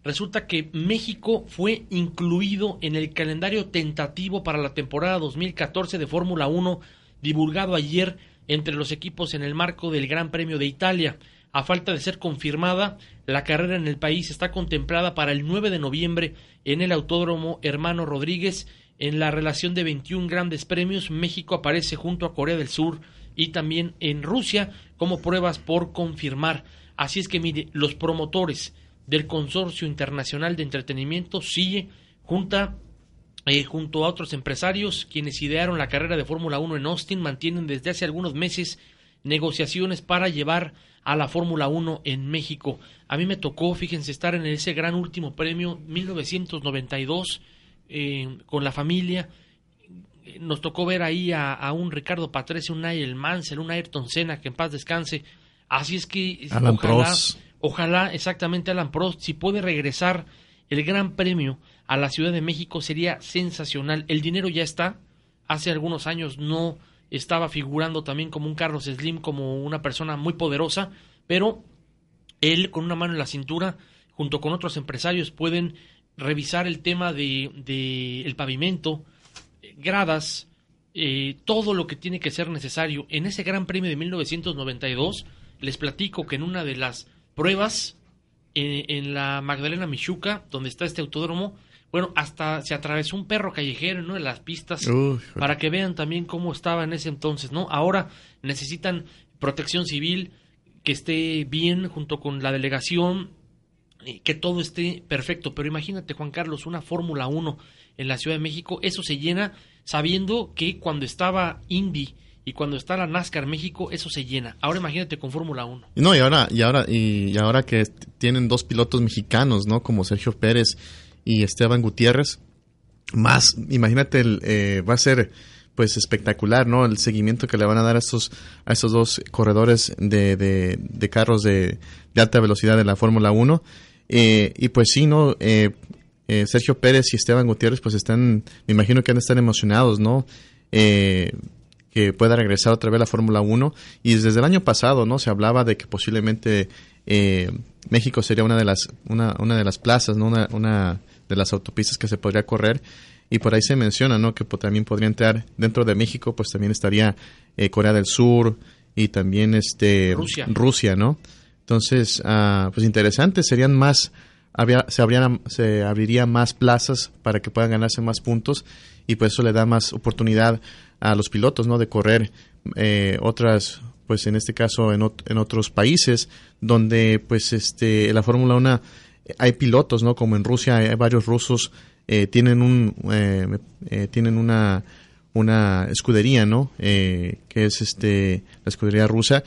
Resulta que México fue incluido en el calendario tentativo para la temporada 2014 de Fórmula 1, divulgado ayer entre los equipos en el marco del Gran Premio de Italia. A falta de ser confirmada, la carrera en el país está contemplada para el 9 de noviembre en el Autódromo Hermano Rodríguez. En la relación de 21 grandes premios, México aparece junto a Corea del Sur y también en Rusia como pruebas por confirmar. Así es que mire, los promotores del Consorcio Internacional de Entretenimiento, sigue junta, eh, junto a otros empresarios quienes idearon la carrera de Fórmula 1 en Austin, mantienen desde hace algunos meses negociaciones para llevar a la Fórmula 1 en México. A mí me tocó, fíjense, estar en ese gran último premio 1992 eh, con la familia. Eh, Nos tocó ver ahí a, a un Ricardo Patrese, un Nigel Mansell, un Ayrton Senna, que en paz descanse. Así es que Alan ojalá, Prost. Ojalá exactamente Alan Prost, si puede regresar el Gran Premio a la Ciudad de México, sería sensacional. El dinero ya está. Hace algunos años no estaba figurando también como un Carlos Slim, como una persona muy poderosa, pero él con una mano en la cintura, junto con otros empresarios, pueden revisar el tema de, de el pavimento, gradas, eh, todo lo que tiene que ser necesario. En ese Gran Premio de 1992, les platico que en una de las pruebas, en, en la Magdalena Michuca, donde está este autódromo, bueno, hasta se atravesó un perro callejero en una de las pistas para que vean también cómo estaba en ese entonces, ¿no? Ahora necesitan protección civil que esté bien junto con la delegación, que todo esté perfecto. Pero imagínate, Juan Carlos, una Fórmula 1 en la Ciudad de México, eso se llena sabiendo que cuando estaba Indy y cuando está la NASCAR México, eso se llena. Ahora imagínate con Fórmula 1. No, y ahora, y ahora, y ahora que tienen dos pilotos mexicanos, ¿no? Como Sergio Pérez y Esteban Gutiérrez, más, imagínate, el, eh, va a ser pues espectacular, ¿no? El seguimiento que le van a dar a estos, a estos dos corredores de, de, de carros de, de alta velocidad de la Fórmula 1. Eh, y pues sí, ¿no? Eh, eh, Sergio Pérez y Esteban Gutiérrez pues están, me imagino que han de estar emocionados, ¿no? Eh, que pueda regresar otra vez a la Fórmula 1. Y desde el año pasado, ¿no? Se hablaba de que posiblemente eh, México sería una de las, una, una de las plazas, ¿no? Una, una de las autopistas que se podría correr. Y por ahí se menciona, ¿no? Que también podría entrar dentro de México, pues también estaría eh, Corea del Sur y también este Rusia. Rusia, ¿no? Entonces, ah, pues interesante, serían más, había- se, habrían, se abriría más plazas para que puedan ganarse más puntos y pues eso le da más oportunidad a los pilotos, ¿no? De correr eh, otras, pues en este caso en, ot- en otros países donde pues este la Fórmula 1 eh, hay pilotos, ¿no? Como en Rusia hay varios rusos eh, tienen un eh, eh, tienen una una escudería, ¿no? Eh, que es este la escudería rusa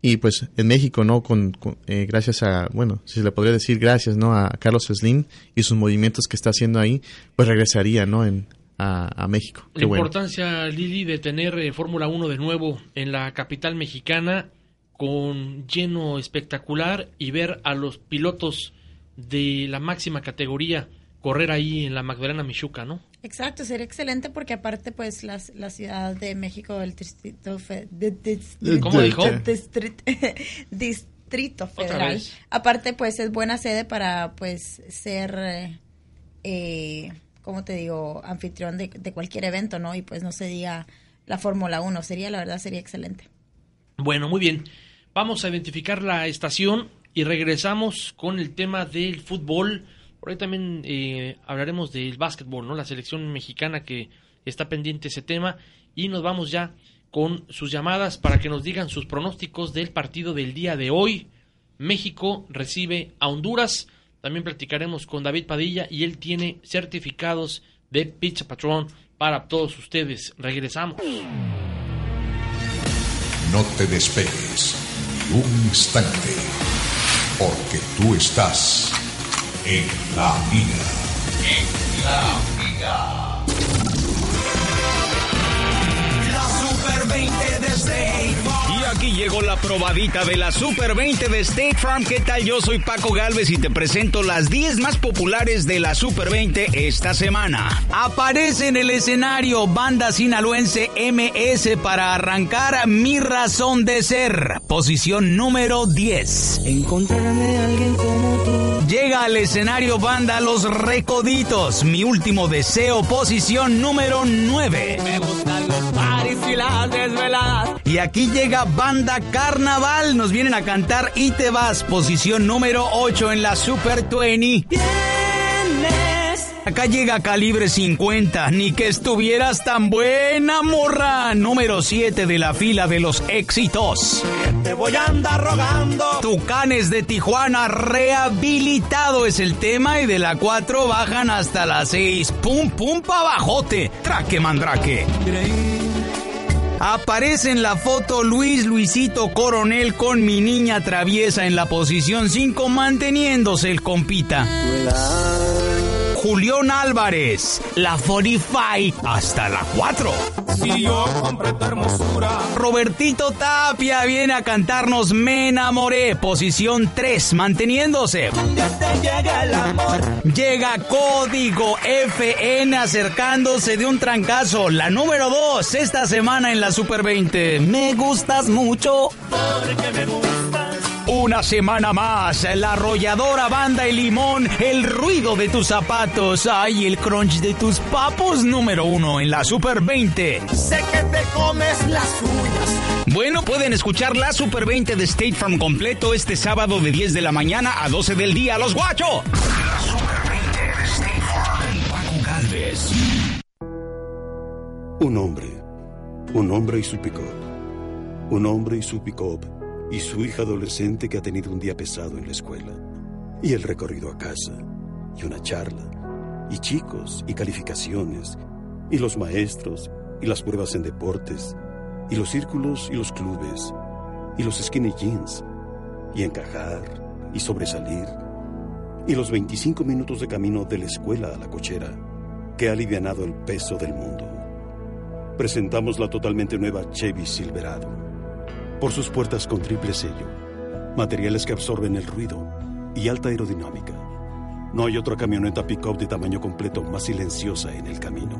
y pues en México, ¿no? Con, con, eh, gracias a, bueno, si se le podría decir gracias, ¿no? A Carlos Slim y sus movimientos que está haciendo ahí, pues regresaría, ¿no? En, a, a México. La Qué bueno. importancia, Lili, de tener eh, Fórmula 1 de nuevo en la capital mexicana con lleno espectacular y ver a los pilotos de la máxima categoría correr ahí en la Magdalena Michuca, ¿no? Exacto, sería excelente porque aparte pues las, la Ciudad de México, el distrito, fe- de- de- ¿Cómo de- dijo? distrit- distrito Otra federal. vez. Aparte pues es buena sede para pues ser, eh, eh, ¿cómo te digo? Anfitrión de, de cualquier evento, ¿no? Y pues no se diga la Fórmula 1, sería la verdad, sería excelente. Bueno, muy bien. Vamos a identificar la estación y regresamos con el tema del fútbol. Por ahí también eh, hablaremos del básquetbol, ¿no? La selección mexicana que está pendiente ese tema. Y nos vamos ya con sus llamadas para que nos digan sus pronósticos del partido del día de hoy. México recibe a Honduras. También platicaremos con David Padilla y él tiene certificados de Pizza Patrón para todos ustedes. Regresamos. No te despegues un instante, porque tú estás en la mira. En la mira. La Super 20 de. Y aquí llegó la probadita de la Super 20 de State Farm. ¿Qué tal? Yo soy Paco Galvez y te presento las 10 más populares de la Super 20 esta semana. Aparece en el escenario banda sinaloense MS para arrancar Mi Razón de Ser. Posición número 10. Encontrarme a alguien como tú. Llega al escenario banda Los Recoditos. Mi último deseo. Posición número 9. Me Y aquí llega Banda Carnaval. Nos vienen a cantar Y te vas. Posición número 8 en la Super 20. Tienes Acá llega Calibre 50. Ni que estuvieras tan buena, morra. Número 7 de la fila de los éxitos. te voy a andar rogando. Tucanes de Tijuana rehabilitado es el tema y de la 4 bajan hasta la 6. Pum pum pa bajote. Traque mandrake. Aparece en la foto Luis Luisito Coronel con mi niña traviesa en la posición 5 manteniéndose el compita. Julián Álvarez, la 45 hasta la 4. Si yo compré tu hermosura. Robertito Tapia viene a cantarnos Me enamoré, posición 3, manteniéndose. Llega Código FN acercándose de un trancazo, la número 2 esta semana en la Super 20. Me gustas mucho. Una semana más, la arrolladora banda y limón, el ruido de tus zapatos, ay, el crunch de tus papos número uno en la Super 20. Sé que te comes las uñas. Bueno, pueden escuchar la Super 20 de State Farm completo este sábado de 10 de la mañana a 12 del día. ¡Los guacho! La Super 20 de State Farm. Paco Galvez. Un hombre, un hombre y su pick Un hombre y su pick-up y su hija adolescente que ha tenido un día pesado en la escuela. Y el recorrido a casa, y una charla, y chicos, y calificaciones, y los maestros, y las pruebas en deportes, y los círculos y los clubes, y los skinny jeans, y encajar, y sobresalir, y los 25 minutos de camino de la escuela a la cochera, que ha alivianado el peso del mundo. Presentamos la totalmente nueva Chevy Silverado por sus puertas con triple sello, materiales que absorben el ruido y alta aerodinámica. No hay otra camioneta pick-up de tamaño completo más silenciosa en el camino.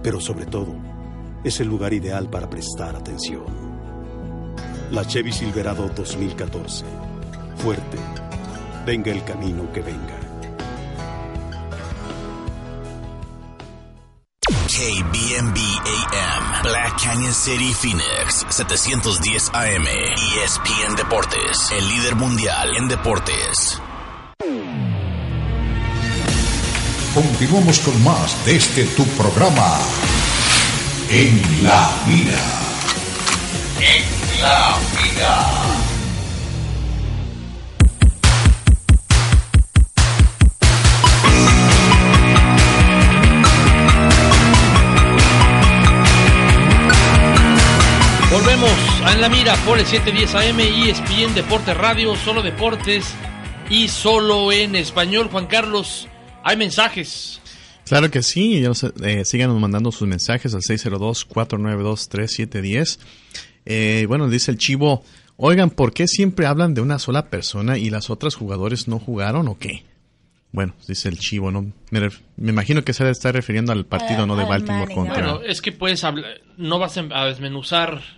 Pero sobre todo, es el lugar ideal para prestar atención. La Chevy Silverado 2014. Fuerte. Venga el camino que venga. KBMB AM, Black Canyon City, Phoenix, 710 AM, ESPN Deportes, el líder mundial en deportes. Continuamos con más de este tu programa. En la vida. En la vida. En la Mira por el 710 AM y ESPN Deportes Radio, solo deportes y solo en español. Juan Carlos, hay mensajes. Claro que sí, eh, síganos mandando sus mensajes al 602-492-3710. Eh, bueno, dice el chivo, oigan, ¿por qué siempre hablan de una sola persona y las otras jugadores no jugaron o qué? Bueno, dice el chivo, ¿no? Me, ref- me imagino que se debe estar refiriendo al partido, ¿no? De Baltimore contra... Bueno, es que puedes hablar, no vas a desmenuzar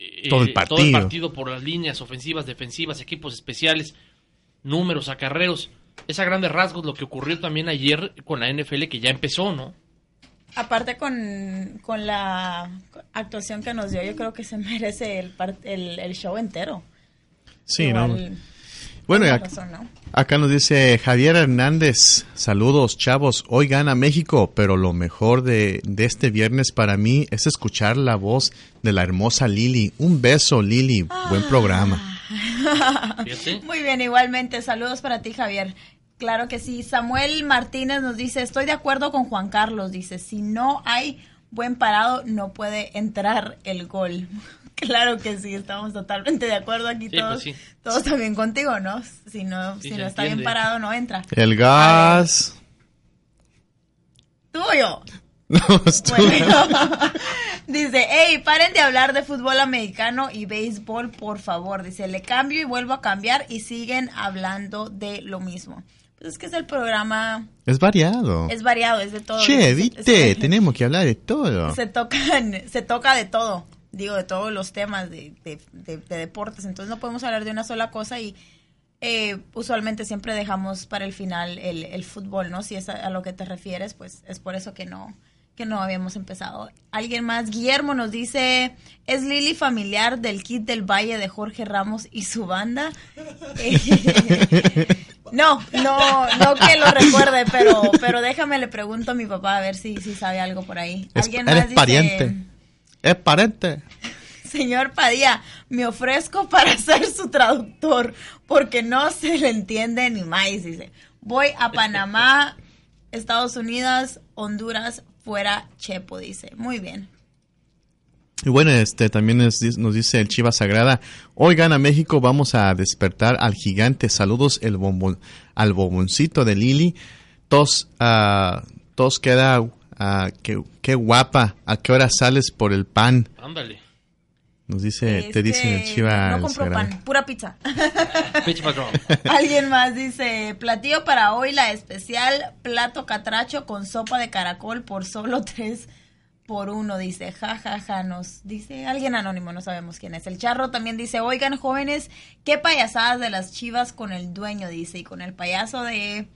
eh, Todo el partido. partido por las líneas ofensivas, defensivas, equipos especiales, números, acarreos. Es a grandes rasgos lo que ocurrió también ayer con la NFL que ya empezó, ¿no? Aparte con, con la actuación que nos dio, yo creo que se merece el, el, el show entero. Sí, Igual, ¿no? Bueno, acá nos dice Javier Hernández, saludos chavos, hoy gana México, pero lo mejor de, de este viernes para mí es escuchar la voz de la hermosa Lili. Un beso Lili, buen programa. Muy bien, igualmente. Saludos para ti, Javier. Claro que sí. Samuel Martínez nos dice, estoy de acuerdo con Juan Carlos. Dice, si no hay buen parado, no puede entrar el gol. Claro que sí, estamos totalmente de acuerdo aquí Sí, todos. pues sí. Todos también contigo, ¿no? Si no, Sí, si no está bien parado, no entra. El gas. ¿Tú o yo? No, estu- Bueno. Dice, hey, paren de hablar de fútbol americano y béisbol, por favor. Dice, le cambio y vuelvo a cambiar y siguen hablando de lo mismo. Pues es que es el programa, Es variado. es variado, es de todo. Che, viste, tenemos que hablar de todo. se tocan, se toca de todo, digo, de todos los temas de, de- de- de deportes. Entonces no podemos hablar de una sola cosa y eh, usualmente siempre dejamos para el final el, el fútbol, ¿no? Si es a, a lo que te refieres, pues es por eso que no que no habíamos empezado. Alguien más, Guillermo nos dice, es Lili familiar del kit del Valle de Jorge Ramos y su banda. Eh, no, no, no que lo recuerde, pero, pero déjame le pregunto a mi papá a ver si, si sabe algo por ahí. Es- Alguien eres más dice, pariente. Es pariente. Señor Padilla, me ofrezco para ser su traductor porque no se le entiende ni más, dice. Voy a Panamá, Estados Unidos, Honduras, fuera Chepo, dice. Muy bien. Y bueno, este también es- nos dice el Chiva Sagrada, hoy gana México, vamos a despertar al gigante. Saludos el bombón, al bomboncito de Lili. Tos, ah, tos queda, ah, qué, qué guapa. ¿A qué hora sales por el pan? Ándale. Nos dice, te dicen el Chiva. No compro pan, pura pizza. Alguien más dice, platillo para hoy, la especial plato catracho con sopa de caracol por solo tres por uno, dice, ja, ja, ja, nos dice alguien anónimo, no sabemos quién es. El charro también dice, oigan jóvenes, qué payasadas de las chivas con el dueño, dice, y con el payaso de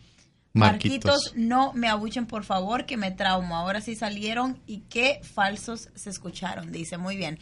Marquitos. Marquitos, no me abuchen por favor, que me traumo. Ahora sí salieron y qué falsos se escucharon, dice, muy bien.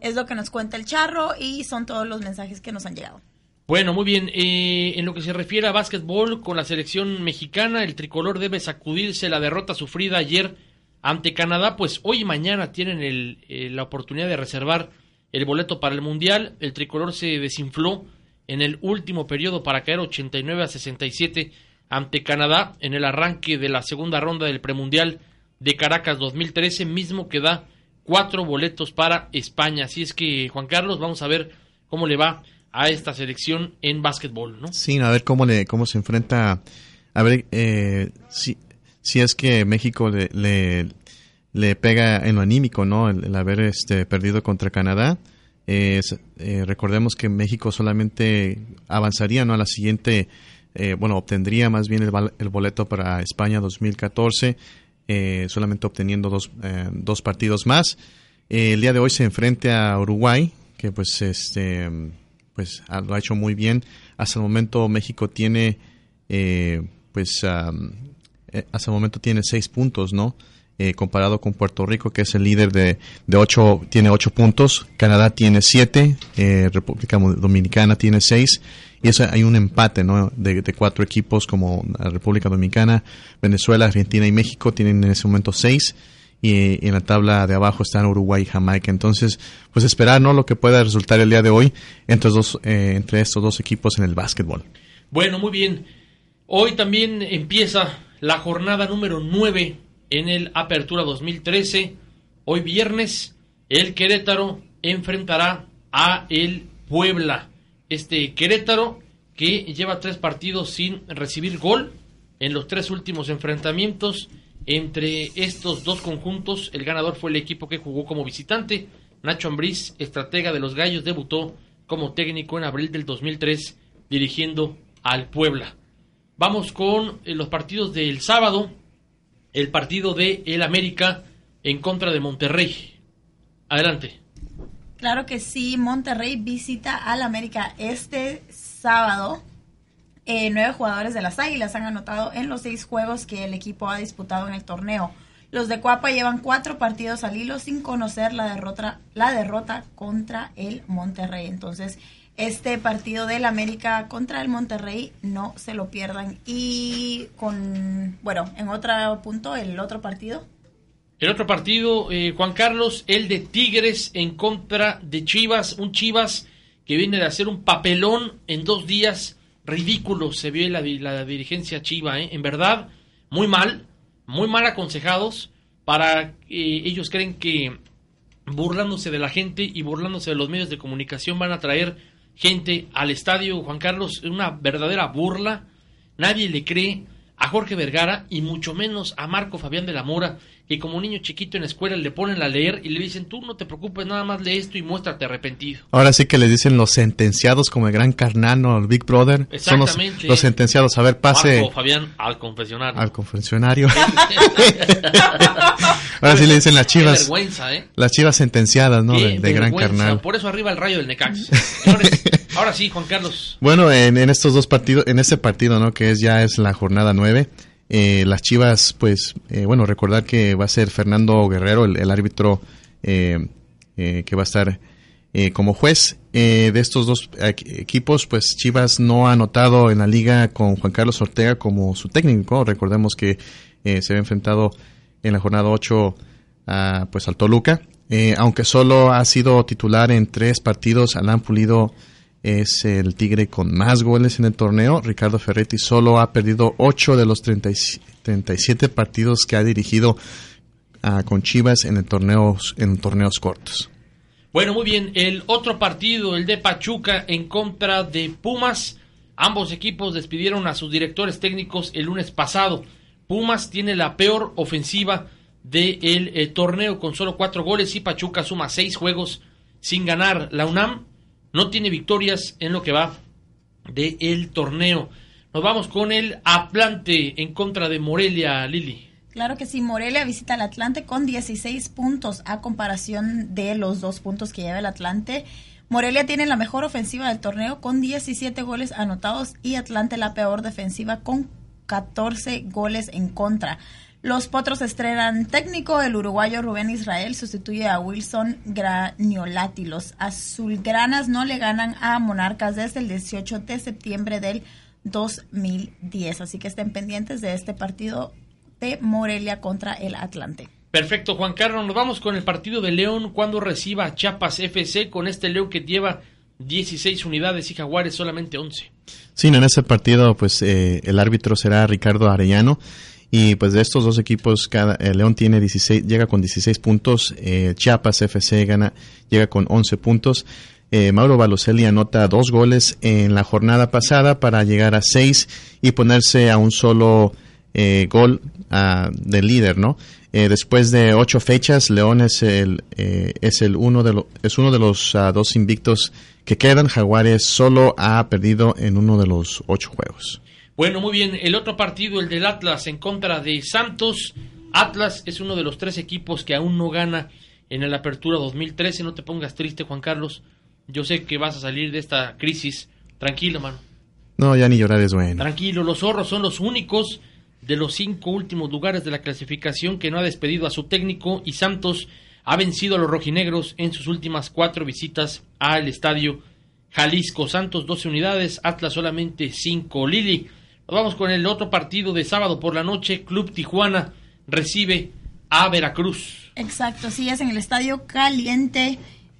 Es lo que nos cuenta el charro y son todos los mensajes que nos han llegado. Bueno, muy bien. eh, en lo que se refiere a básquetbol con la selección mexicana, el tricolor debe sacudirse la derrota sufrida ayer ante Canadá, pues hoy y mañana tienen el, eh, la oportunidad de reservar el boleto para el Mundial. El tricolor se desinfló en el último periodo para caer 89 a 67 ante Canadá en el arranque de la segunda ronda del premundial de Caracas 2013, mismo que da cuatro boletos para España. Así es que, Juan Carlos, vamos a ver cómo le va a esta selección en básquetbol, ¿no? Sí, a ver cómo le cómo se enfrenta. A ver eh, si, si es que México le, le, pega en lo anímico, ¿no? El, haber este, perdido contra Canadá. Eh, recordemos que México solamente avanzaría, ¿no? A la siguiente, eh, bueno, obtendría más bien el, el boleto para España 2014, eh, solamente obteniendo dos, eh, dos partidos más. Eh, el día de hoy se enfrenta a Uruguay, que pues este pues ah, lo ha hecho muy bien. Hasta el momento México tiene eh, pues hasta el momento tiene seis puntos, ¿no? Eh, comparado con Puerto Rico, que es el líder de, de ocho, tiene ocho puntos. Canadá tiene siete, eh, República Dominicana tiene seis. Y eso hay un empate, ¿no? De, cuatro equipos como la República Dominicana, Venezuela, Argentina y México tienen en ese momento seis. Y, y en la tabla de abajo están Uruguay y Jamaica. Entonces, pues esperar, ¿no? Lo que pueda resultar el día de hoy entre, dos, eh, entre estos dos equipos en el básquetbol. Bueno, muy bien. Hoy también empieza la jornada número 9 en el Apertura 2013. Hoy viernes, el Querétaro enfrentará a el Puebla. Este Querétaro que lleva tres partidos sin recibir gol en los tres últimos enfrentamientos entre estos dos conjuntos. El ganador fue el equipo que jugó como visitante. Nacho Ambriz, estratega de los Gallos, debutó como técnico en abril del 2003 dirigiendo al Puebla. Vamos con eh, los partidos del sábado. El partido de El América en contra de Monterrey. Adelante. Claro que sí, Monterrey visita al América este sábado. Eh, nueve jugadores de las Águilas han anotado en los seis juegos que el equipo ha disputado en el torneo. Los de Cuapa llevan cuatro partidos al hilo sin conocer la derrota, la derrota contra el Monterrey. Entonces, este partido del América contra el Monterrey no se lo pierdan. Y con, bueno, en otro punto, el otro partido, El otro partido, eh, Juan Carlos, el de Tigres en contra de Chivas. Un Chivas que viene de hacer un papelón en dos días. Ridículo se vio la, la dirigencia Chiva, ¿eh? En verdad, muy mal, muy mal aconsejados. Para eh, ellos creen que burlándose de la gente y burlándose de los medios de comunicación van a traer gente al estadio. Juan Carlos, una verdadera burla. Nadie le cree a Jorge Vergara y mucho menos a Marco Fabián de la Mora, que como niño chiquito en la escuela le ponen a leer y le dicen, tú no te preocupes, nada más lee esto y muéstrate arrepentido. Ahora sí que les dicen los sentenciados como el gran Carnano, el Big Brother. Son los, Exactamente. los sentenciados. A ver, pase Marco Fabián al confesionario. al confesionario. Ahora sí le dicen las Qué chivas. vergüenza, ¿eh? Las chivas sentenciadas, ¿no? Qué De, de gran carnal. Por eso arriba el rayo del Necax. Señores, ahora sí, Juan Carlos. Bueno, en, en estos dos partidos, en este partido, ¿no? Que es ya es la jornada nueve. Eh, las Chivas, pues, eh, bueno, recordar que va a ser Fernando Guerrero, el, árbitro eh, eh, que va a estar eh, como juez eh, de estos dos equ- equipos. Pues Chivas no ha anotado en la liga con Juan Carlos Ortega como su técnico. Recordemos que se había enfrentado en la jornada 8 a, pues al Toluca. Aunque solo ha sido titular en tres partidos, Alan Pulido es el Tigre con más goles en el torneo. Ricardo Ferretti solo ha perdido 8 de los 30 y- 37 partidos que ha dirigido ah, con Chivas en, el torneos, en torneos cortos. Bueno, muy bien. El otro partido, el de Pachuca en contra de Pumas. Ambos equipos despidieron a sus directores técnicos el lunes pasado. Pumas tiene la peor ofensiva del torneo con solo cuatro goles y Pachuca suma seis juegos sin ganar. La UNAM no tiene victorias en lo que va del el torneo. Nos vamos con el Atlante en contra de Morelia, Lili. Claro que sí, Morelia visita al Atlante con 16 puntos a comparación de los dos puntos que lleva el Atlante. Morelia tiene la mejor ofensiva del torneo con 17 goles anotados y Atlante la peor defensiva con 14 goles en contra. Los Potros estrenan técnico, el uruguayo Rubén Israel sustituye a Wilson Graniolati. Los azulgranas no le ganan a Monarcas desde el 18 de septiembre del 2010. Así que estén pendientes de este partido de Morelia contra el Atlante. Perfecto, Juan Carlos. Nos vamos con el partido de León cuando reciba a Chiapas FC con este León que lleva 16 unidades y Jaguares solamente 11. Sí, en ese partido pues eh, el árbitro será Ricardo Arellano y pues de estos dos equipos cada eh, León tiene 16 llega con 16 puntos, eh, Chiapas FC gana llega con 11 puntos. Mauro Balocelli anota dos goles en la jornada pasada para llegar a seis y ponerse a un solo gol uh, del líder, ¿no? Eh, después de ocho fechas, León es el, eh, es el uno de lo, es uno de los uh, dos invictos que quedan. Jaguares solo ha perdido en uno de los ocho juegos. Bueno, muy bien. El otro partido, el del Atlas en contra de Santos. Atlas es uno de los tres equipos que aún no gana en la apertura 2013. No te pongas triste, Juan Carlos. Yo sé que vas a salir de esta crisis. Tranquilo, mano. No, ya ni llorar es bueno. Tranquilo, los zorros son los únicos de los cinco últimos lugares de la clasificación que no ha despedido a su técnico y Santos ha vencido a los rojinegros en sus últimas cuatro visitas al estadio Jalisco. Santos 12 unidades, Atlas solamente 5. Lili, vamos con el otro partido de sábado por la noche. Club Tijuana recibe a Veracruz. Exacto, sí, es en el estadio caliente.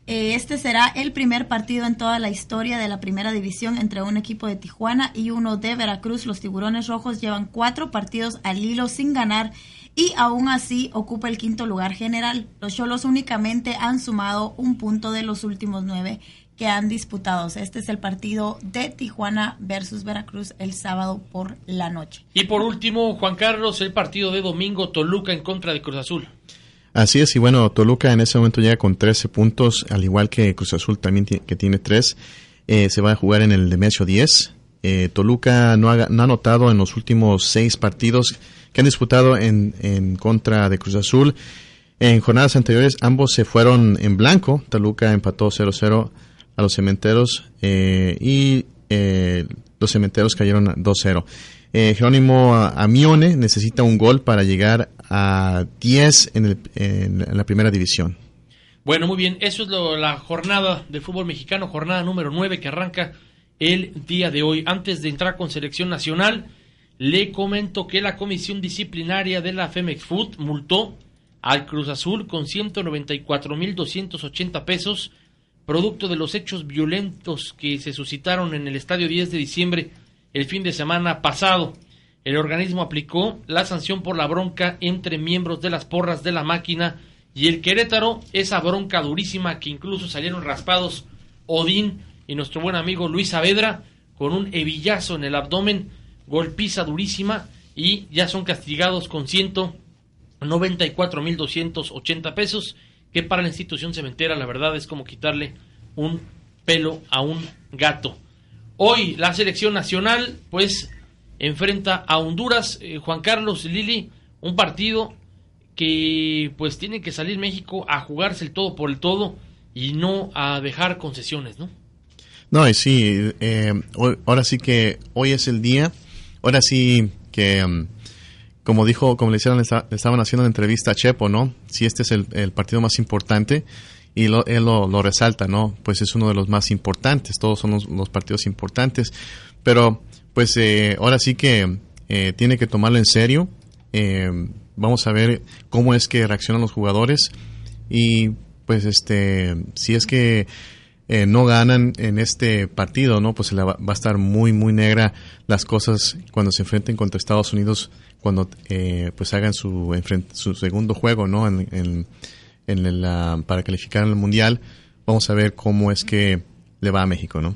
Eh, este será el primer partido en toda la historia de la primera división entre un equipo de Tijuana y uno de Veracruz. Los tiburones rojos llevan cuatro partidos al hilo sin ganar y aún así ocupa el quinto lugar general. Los Cholos únicamente han sumado un punto de los últimos nueve que han disputado. Este es el partido de Tijuana versus Veracruz el sábado por la noche. Y por último, Juan Carlos, el partido de domingo Toluca en contra de Cruz Azul. Así es, y bueno, Toluca en ese momento llega con 13 puntos, al igual que Cruz Azul también que tiene 3. Eh, se va a jugar en el Demesio 10. Eh, Toluca no ha, no ha anotado en los últimos seis partidos que han disputado en, en contra de Cruz Azul. En jornadas anteriores ambos se fueron en blanco. Toluca empató 0-0 a los cementeros eh, y eh, los cementeros cayeron 2-0. Eh, Jerónimo Amione necesita un gol para llegar a 10 en, el, en la primera división. Bueno, muy bien, eso es lo, la jornada de fútbol mexicano, jornada número 9 que arranca el día de hoy. Antes de entrar con selección nacional, le comento que la comisión disciplinaria de la Femex Food multó al Cruz Azul con 194.280 pesos, producto de los hechos violentos que se suscitaron en el estadio 10 de diciembre el fin de semana pasado. El organismo aplicó la sanción por la bronca entre miembros de las porras de la máquina y el Querétaro, esa bronca durísima que incluso salieron raspados Odín y nuestro buen amigo Luis Saavedra con un hebillazo en el abdomen, golpiza durísima y ya son castigados con 194.280 pesos, que para la institución cementera la verdad es como quitarle un pelo a un gato. Hoy la selección nacional, pues, enfrenta a Honduras. Eh, Juan Carlos Lili, un partido que, pues, tiene que salir México a jugarse el todo por el todo y no a dejar concesiones, ¿no? No, sí, eh, hoy- ahora sí que hoy es el día. Ahora sí que, um, como dijo, como le hicieron, le esta- le estaban haciendo la entrevista a Chepo, ¿no? Si este es el, partido más importante y lo- él lo, resalta, ¿no? Pues es uno de los más importantes, todos son los, partidos importantes, pero pues eh, ahora sí que eh, tiene que tomarlo en serio. Eh, vamos a ver cómo es que reaccionan los jugadores y pues este, si es que eh, no ganan en este partido, ¿no? Pues va, va a estar muy, muy negra las cosas cuando se enfrenten contra Estados Unidos, cuando eh, pues hagan su, su segundo juego, ¿no? En, en- en para calificar al Mundial. Vamos a ver cómo es que le va a México, ¿no?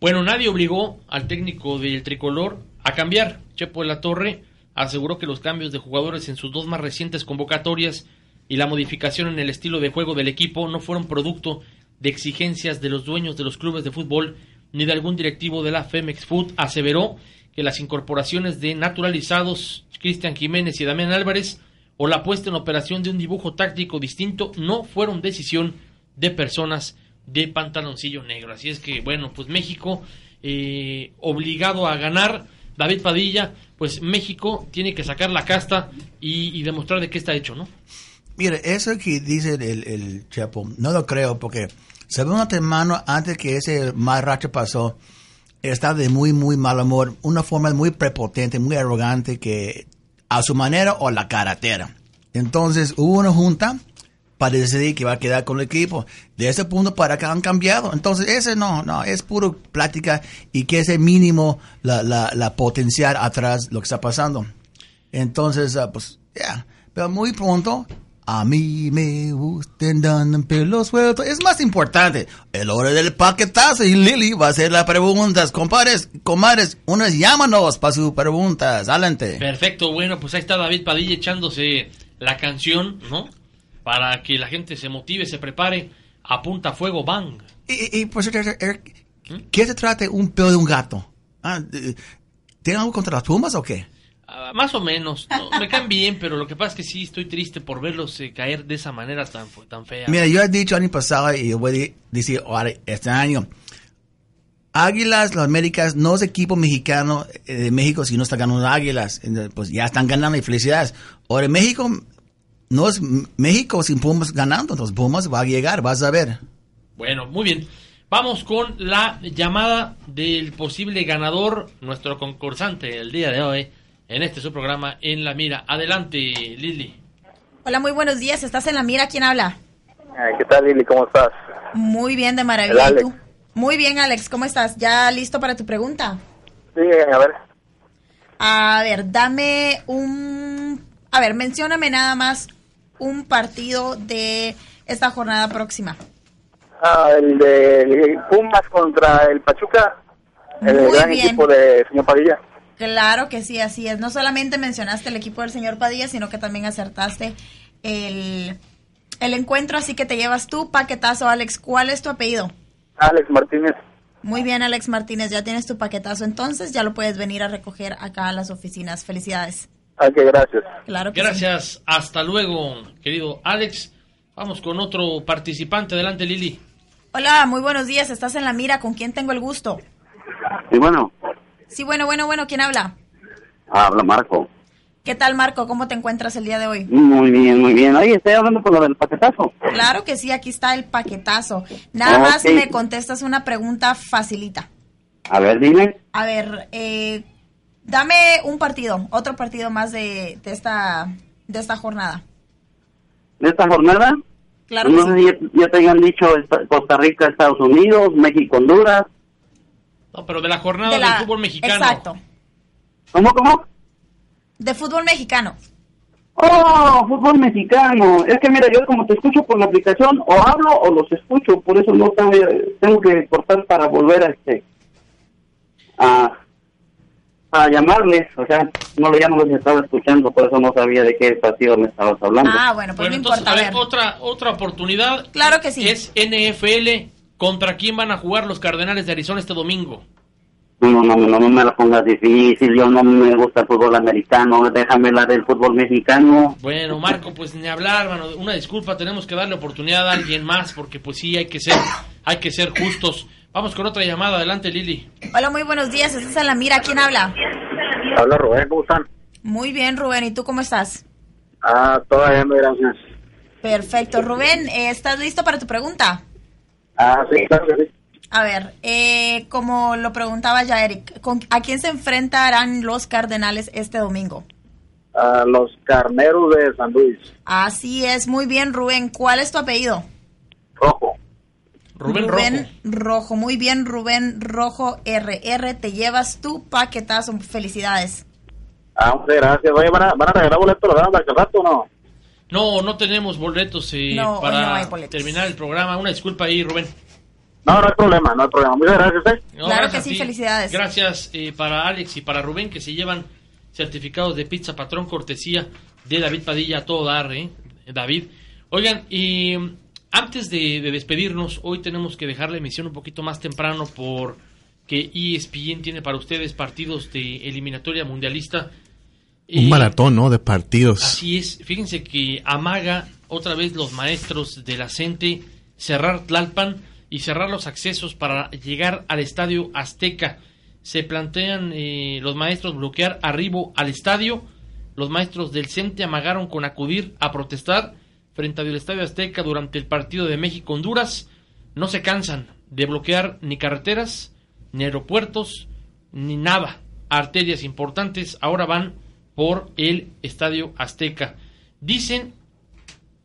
Bueno, nadie obligó al técnico del tricolor a cambiar. Chepo de la Torre aseguró que los cambios de jugadores en sus dos más recientes convocatorias y la modificación en el estilo de juego del equipo no fueron producto de exigencias de los dueños de los clubes de fútbol ni de algún directivo de la Femex Food. Aseveró que las incorporaciones de naturalizados Cristian Jiménez y Damián Álvarez o la puesta en operación de un dibujo táctico distinto no fueron decisión de personas de pantaloncillo negro. Así es que, bueno, pues México eh, obligado a ganar. David Padilla, pues México tiene que sacar la casta y, demostrar de qué está hecho, ¿no? Mire, eso que dice el, Chepo, no lo creo porque se ve una hermano antes que ese mal racho pasó, está de muy, muy mal humor, una forma muy prepotente, muy arrogante que a su manera o la caratera. Entonces hubo una junta para decidir que va a quedar con el equipo. De ese punto para acá han cambiado. Entonces ese no, no, es puro plática y que ese mínimo la, la, la potenciar atrás lo que está pasando. Entonces, ah, pues, ya. Pero muy pronto, a mí me gustan dan pelos sueltos. Es más importante. El hora del paquetazo y Lili va a hacer las preguntas. Compadres, comadres, unos llámanos para sus preguntas. Adelante. Perfecto, bueno, pues ahí está David Padilla echándose la canción, ¿no? Para que la gente se motive, se prepare. Apunta fuego, bang. Y, y por cierto, Eric, ¿qué se trata un pelo de un gato? Ah, ¿Tiene algo contra las plumas o qué? Ah, más o menos. No, me caen bien, pero lo que pasa es que sí estoy triste por verlos eh, caer de esa manera tan, fea. Mira, yo he dicho año pasado y voy a decir ahora este año. Águilas, las Américas, no es equipo mexicano eh, de México si no está ganando Águilas. Pues ya están ganando y felicidades. Ahora México, no es México sin Pumas ganando, entonces Pumas va a llegar, vas a ver. Bueno, muy bien. Vamos con la llamada del posible ganador, nuestro concursante el día de hoy, en este su programa En la Mira. Adelante, Lili. Hola, muy buenos días. ¿Estás en la mira? ¿Quién habla? ¿Qué tal, Lili? ¿Cómo estás? Muy bien, de maravilla. ¿Y Alex. tú? Muy bien, Alex. ¿Cómo estás? ¿Ya listo para tu pregunta? Sí, a ver. A ver, dame un... A ver, mencióname nada más un partido de esta jornada próxima. Ah, el de Pumas contra el Pachuca, el Muy gran bien. equipo de señor Padilla. Claro que sí, así es. No solamente mencionaste el equipo del señor Padilla, sino que también acertaste el, el encuentro, así que te llevas tu paquetazo, Alex. ¿Cuál es tu apellido? Alex Martínez. Muy bien, Alex Martínez, ya tienes tu paquetazo, entonces ya lo puedes venir a recoger acá a las oficinas. Felicidades. Ah, que gracias. Claro que Gracias. Hasta luego, querido Alex. Vamos con otro participante. Adelante, Lili. Hola, muy buenos días. ¿Estás en la mira? ¿Con quién tengo el gusto? Y bueno, Sí, bueno, bueno, bueno. ¿Quién habla? habla Marco. ¿Qué tal, Marco? ¿Cómo te encuentras el día de hoy? Muy bien, muy bien. Oye, estoy hablando por lo del paquetazo. Claro que sí, aquí está el paquetazo. Nada más me contestas una pregunta facilita. A ver, dime. A ver, eh, dame un partido, otro partido más de, de esta de esta jornada. ¿De esta jornada? Claro no sé si ya, ya te dicho Costa Rica, Estados Unidos, México, Honduras. No, pero de la jornada De la- del fútbol mexicano. Exacto, ¿Cómo, cómo? de fútbol mexicano. Oh, fútbol mexicano. Es que mira, yo como te escucho por la aplicación, o hablo o los escucho, por eso no tengo, tengo que cortar para volver a este a, a llamarles, o sea, no ya no los estaba escuchando, por eso no sabía de qué partido me estabas hablando. Ah, bueno, pues Bueno, no entonces, importa. a A ver, ver, otra, otra oportunidad. Claro que sí. Es NFL. ¿Contra quién van a jugar los Cardenales de Arizona este domingo? No, no, no, no, me la pongas difícil, yo no me gusta el fútbol americano, déjame la del fútbol mexicano. Bueno, Marco, pues ni hablar, mano. Una disculpa, tenemos que darle oportunidad a alguien más porque pues sí hay que ser, hay que ser justos. Vamos con otra llamada, adelante Lili. hola, muy buenos días. ¿Estás en la mira? ¿Quién habla? Habla Rubén, ¿cómo están? Muy bien, Rubén. ¿Y tú cómo estás? Ah, todavía muy gracias. Perfecto, Rubén. eh, ¿Estás listo para tu pregunta? Ah, sí, claro que sí. A ver, eh, como lo preguntaba ya Eric, ¿con- ¿a quién se enfrentarán los Cardenales este domingo? Ah, los carneros de San Luis. Así es, muy bien, Rubén. ¿Cuál es tu apellido? Rojo. Rubén, Rojo. Muy bien, Rubén Rojo RR. Te llevas tu paquetazo. Felicidades. Ah, muchas gracias. Oye, ¿van a, van a regalar boletos los damas hace rato o no? No, no tenemos boletos eh, No, para no hay boletos. terminar el programa. Una disculpa ahí, Rubén. No, no hay problema, no hay problema. Muchas gracias, ¿eh? No, Claro gracias que sí, felicidades. Gracias eh, para Alex y para Rubén que se llevan certificados de pizza patrón cortesía de David Padilla a todo dar, ¿eh? David. Oigan, y antes de, de despedirnos, hoy tenemos que dejar la emisión un poquito más temprano por que E ESPN tiene para ustedes partidos de eliminatoria mundialista. Un Eh, maratón, ¿no? De partidos. Así es. Fíjense que amaga otra vez los maestros de la CENTE cerrar Tlalpan y cerrar los accesos para llegar al estadio Azteca. Se plantean eh, los maestros bloquear arribo al estadio. Los maestros del CENTE amagaron con acudir a protestar frente al estadio Azteca durante el partido de México-Honduras. No se cansan de bloquear ni carreteras, ni aeropuertos, ni nada. Arterias importantes ahora van por el Estadio Azteca. Dicen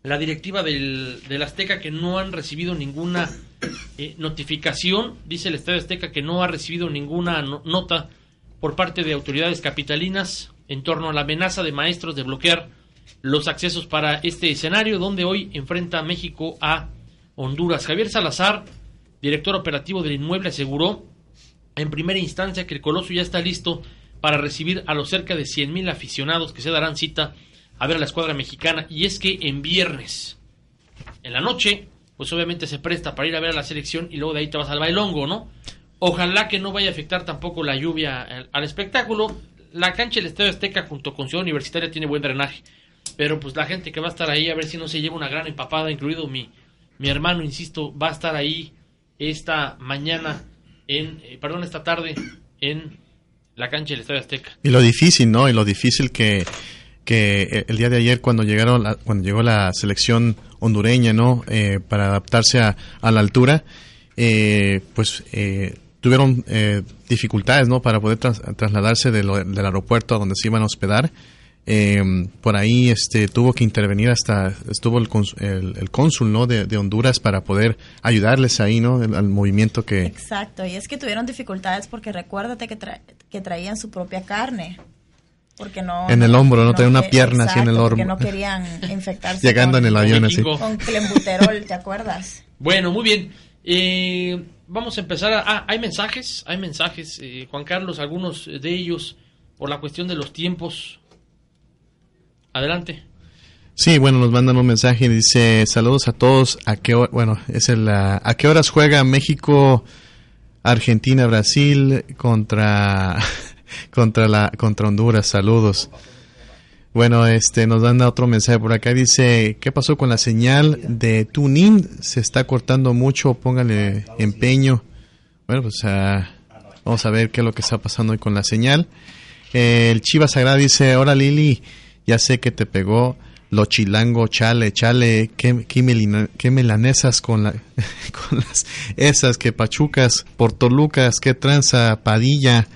la directiva del, del Azteca que no han recibido ninguna eh, notificación, dice el Estadio Azteca que no ha recibido ninguna no- nota por parte de autoridades capitalinas en torno a la amenaza de maestros de bloquear los accesos para este escenario donde hoy enfrenta México a Honduras. Javier Salazar, director operativo del inmueble, aseguró en primera instancia que el Coloso ya está listo para recibir a los cerca de 100.000 aficionados que se darán cita a ver a la escuadra mexicana. Y es que en viernes, en la noche, pues obviamente se presta para ir a ver a la selección y luego de ahí te vas al bailongo, ¿no? Ojalá que no vaya a afectar tampoco la lluvia al, espectáculo. La cancha del Estadio Azteca junto con Ciudad Universitaria tiene buen drenaje. Pero pues la gente que va a estar ahí a ver si no se lleva una gran empapada, incluido mi, mi hermano, insisto, va a estar ahí esta mañana, en, eh, perdón, esta tarde en la cancha del Estadio Azteca. Y lo difícil, ¿no? Y lo difícil que, que el día de ayer cuando llegaron la- cuando llegó la selección hondureña, ¿no? Eh, para adaptarse a, a la altura, eh, pues eh, tuvieron eh, dificultades, ¿no? Para poder tras- trasladarse de lo- del aeropuerto a donde se iban a hospedar. Eh, por ahí este tuvo que intervenir hasta estuvo el, cons- el, el cónsul no de, de Honduras para poder ayudarles ahí no El- al movimiento que Exacto, y es que tuvieron dificultades porque recuérdate que, tra- que traían su propia carne. Porque no, En el hombro, ¿no? Traía una que- pierna así en el exacto, porque hombro. no querían infectarse. Llegando con- en el avión así. Con clenbuterol, ¿te acuerdas? Bueno, muy bien. Eh, vamos a empezar. A, ah, hay mensajes, hay mensajes, eh, Juan Carlos, algunos de ellos por la cuestión de los tiempos. Adelante. Sí, bueno, nos mandan un mensaje y dice saludos a todos. A qué bueno, es el ah, a qué horas juega México, Argentina, Brasil contra contra la contra Honduras. Saludos. Bueno, este nos manda otro mensaje por acá dice, ¿qué pasó con la señal de tuning? Se está cortando mucho, póngale empeño. Bueno, pues ah, vamos a ver qué es lo que está pasando hoy con la señal. Eh, el Chivas Sagrada dice, hola Lili, ya sé que te pegó lo chilango, chale, chale, qué, qué, melina- qué melanesas con, la, con las esas, que pachucas, portolucas, qué tranza, padilla,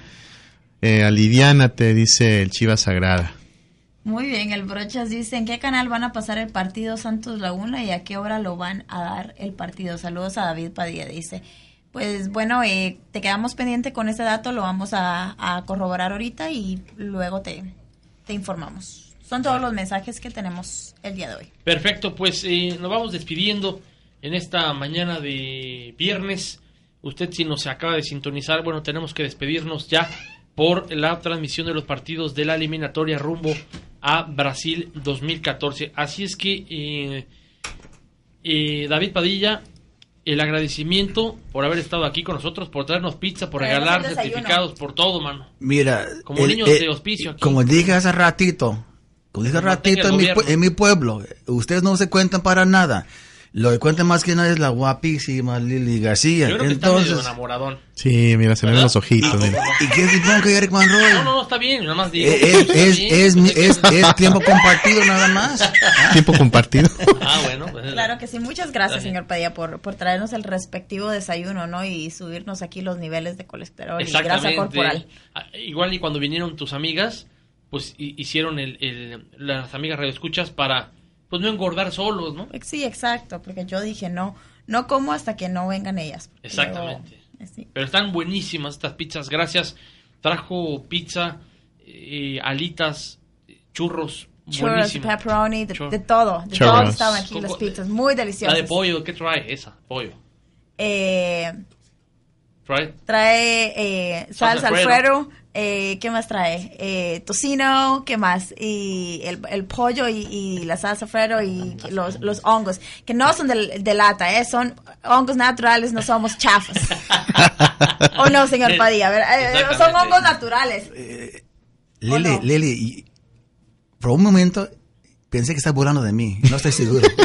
eh, aliviánate, dice el Chivas Sagrada. Muy bien, el Brochas dice, ¿en qué canal van a pasar el partido Santos Laguna y a qué hora lo van a dar el partido? Saludos a David Padilla, dice. Pues bueno, eh, te quedamos pendiente con ese dato, lo vamos a, corroborar ahorita y luego te informamos. Son todos los mensajes que tenemos el día de hoy. Perfecto, pues eh, nos vamos despidiendo en esta mañana de viernes. Usted si nos acaba de sintonizar, bueno, tenemos que despedirnos ya por la transmisión de los partidos de la eliminatoria rumbo a Brasil 2014. Así es que, eh, eh, David Padilla, el agradecimiento por haber estado aquí con nosotros, por traernos pizza, por regalar certificados, por todo, mano. Mira, Como el- niños el- de hospicio aquí. como dije hace ratito, como dije ratito en mi, en mi pueblo, ustedes no se cuentan para nada. Lo que cuenta más que nada es la guapísima Lili García. Yo creo que está medio Entonces, enamoradón. Sí, mira, se ven los ojitos. mira. ¿y qué supongo que Eric Van Roy? No, no, no, está bien, nada más digo. Eh, Es, Está es, bien, es, mi- que- es, es tiempo compartido nada más. Tiempo compartido. Ah, bueno. pues, Claro que sí, muchas Está gracias, señor Padilla, por, por traernos el respectivo desayuno, ¿no? Y subirnos aquí los niveles de colesterol y grasa corporal. Ah, Igual y cuando vinieron tus amigas, pues hi- hicieron el, el- las amigas radioescuchas para pues no engordar solos, ¿no? Sí, exacto, porque yo dije no, no como hasta que no vengan ellas. Exactamente. luego- sí. Pero están buenísimas estas pizzas, gracias. Trajo pizza, eh, alitas, churros, Churros, pepperoni, de, Chur- de todo, de Churros. todo estaban aquí las pizzas, muy La deliciosas. de pollo, ¿qué trae esa? Pollo. Eh, Right. Trae eh, salsa Alfredo. alfredo. eh, ¿Qué más trae? Eh, tocino, ¿qué más? Y el, el pollo y, y la salsa alfredo y los, los hongos, que no son de, de lata, ¿eh? son hongos naturales, no somos chafas. ¿O no, señor Padilla? A ver, eh, son hongos naturales. Lili, Lili, y por un momento pensé que estaba burlando de mí. No estoy seguro.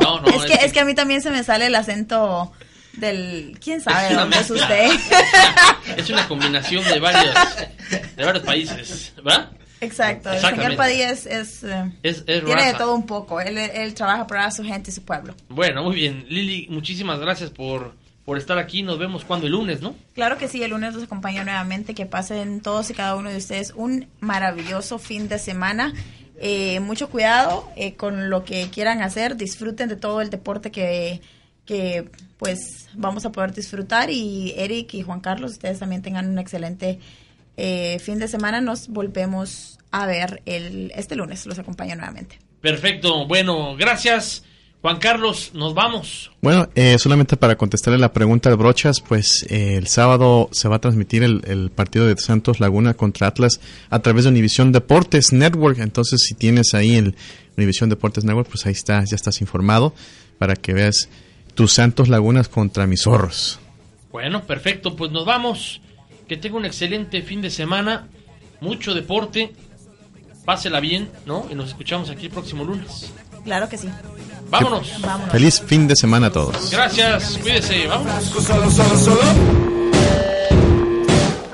No, es, que, es que a mí también se me sale el acento del... ¿Quién sabe de dónde es usted? Es una combinación de varios, de varios países, ¿verdad? Exacto, el señor Padilla es... es, eh, Es, es tiene de todo un poco. Él, él trabaja para su gente y su pueblo. Bueno, muy bien. Lili, muchísimas gracias por, por estar aquí. Nos vemos cuando el lunes, ¿no? Claro que sí, el lunes los acompaño nuevamente. Que pasen todos y cada uno de ustedes un maravilloso fin de semana. Eh, mucho cuidado eh, con lo que quieran hacer. Disfruten de todo el deporte que, que pues vamos a poder disfrutar. Y Eric y Juan Carlos, ustedes también tengan un excelente eh, fin de semana. Nos volvemos a ver el, este lunes. Los acompaño nuevamente. Perfecto. Bueno, gracias. Juan Carlos, nos vamos. Bueno, eh, solamente para contestarle la pregunta de Brochas, pues eh, el sábado se va a transmitir el, el partido de Santos Laguna contra Atlas a través de Univisión Deportes Network. Entonces, si tienes ahí el Univisión Deportes Network, pues ahí está, ya estás informado para que veas tus Santos Lagunas contra mis zorros. Bueno, perfecto. Pues nos vamos. Que tenga un excelente fin de semana. Mucho deporte. Pásela bien, ¿no? Y nos escuchamos aquí el próximo lunes. Claro que sí. Vámonos. Vámonos. Feliz fin de semana a todos. Gracias. Cuídese. Vámonos. Solo, solo, solo.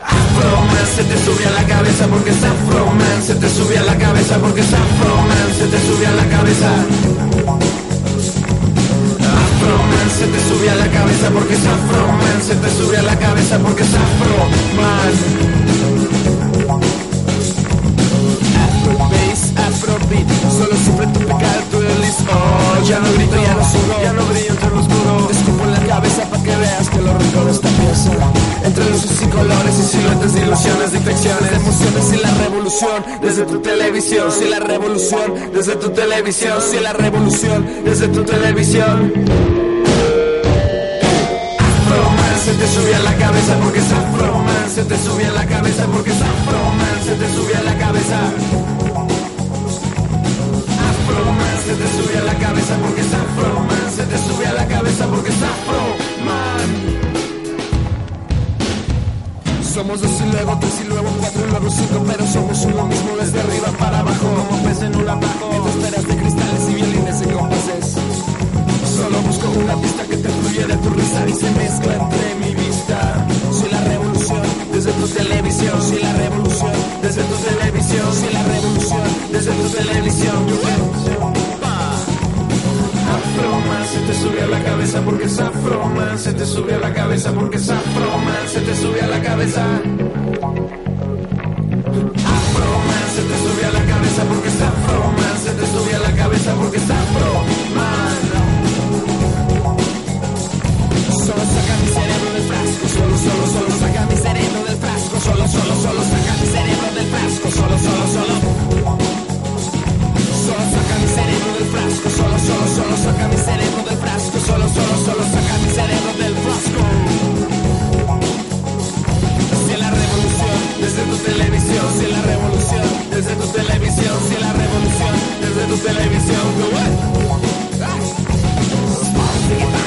Afroman se te sube a la cabeza porque es Afroman se te sube a la cabeza porque es Afroman se te sube a la cabeza. Se te sube a la cabeza porque es Afroman se te sube a la cabeza porque es Afroman. Afrobass, Afrobeat, solo sufre tu pecado, release. Oh, ya no grito, ya no sudo, ya no brillo entre lo oscuro. Te escupo en la cabeza para que veas que lo rico de esta pieza. Entre luces y colores y siluetas de ilusiones, de emociones y la revolución desde tu televisión. Si la revolución desde tu televisión, si la revolución desde tu televisión. Te sube a la cabeza porque es Afroman se te sube a la cabeza porque es Afroman se te sube a la cabeza. Afroman se te sube a la cabeza porque es Afroman se te sube a la cabeza porque es Afroman. Somos dos y luego tres y luego cuatro y luego cinco, pero somos uno mismo desde arriba para abajo. Como pez en un atajo, entre esferas de cristales y violines en compases. Solo busco una pista que te fluye de tu risa y se mezcla entre mi vista. Soy la revolución desde tu televisión. Soy la revolución desde tu televisión. Soy la revolución desde tu televisión. Afroman se te sube a la cabeza porque es Afroman se te sube a la cabeza porque es Afroman se te sube a la cabeza. Afroman se te sube a la cabeza porque es Afroman se te sube a la cabeza porque es Afroman. Solo saca mi cerebro del frasco, solo, solo, solo saca mi cerebro del frasco, solo, solo, solo saca mi cerebro del frasco, solo, solo, solo. Solo saca mi cerebro del frasco, solo, solo, solo saca mi cerebro del frasco, solo, solo, solo saca mi cerebro del frasco. Si la revolución desde tu televisión, si la revolución desde tu televisión, si la revolución desde tu televisión, Show.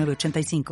906985.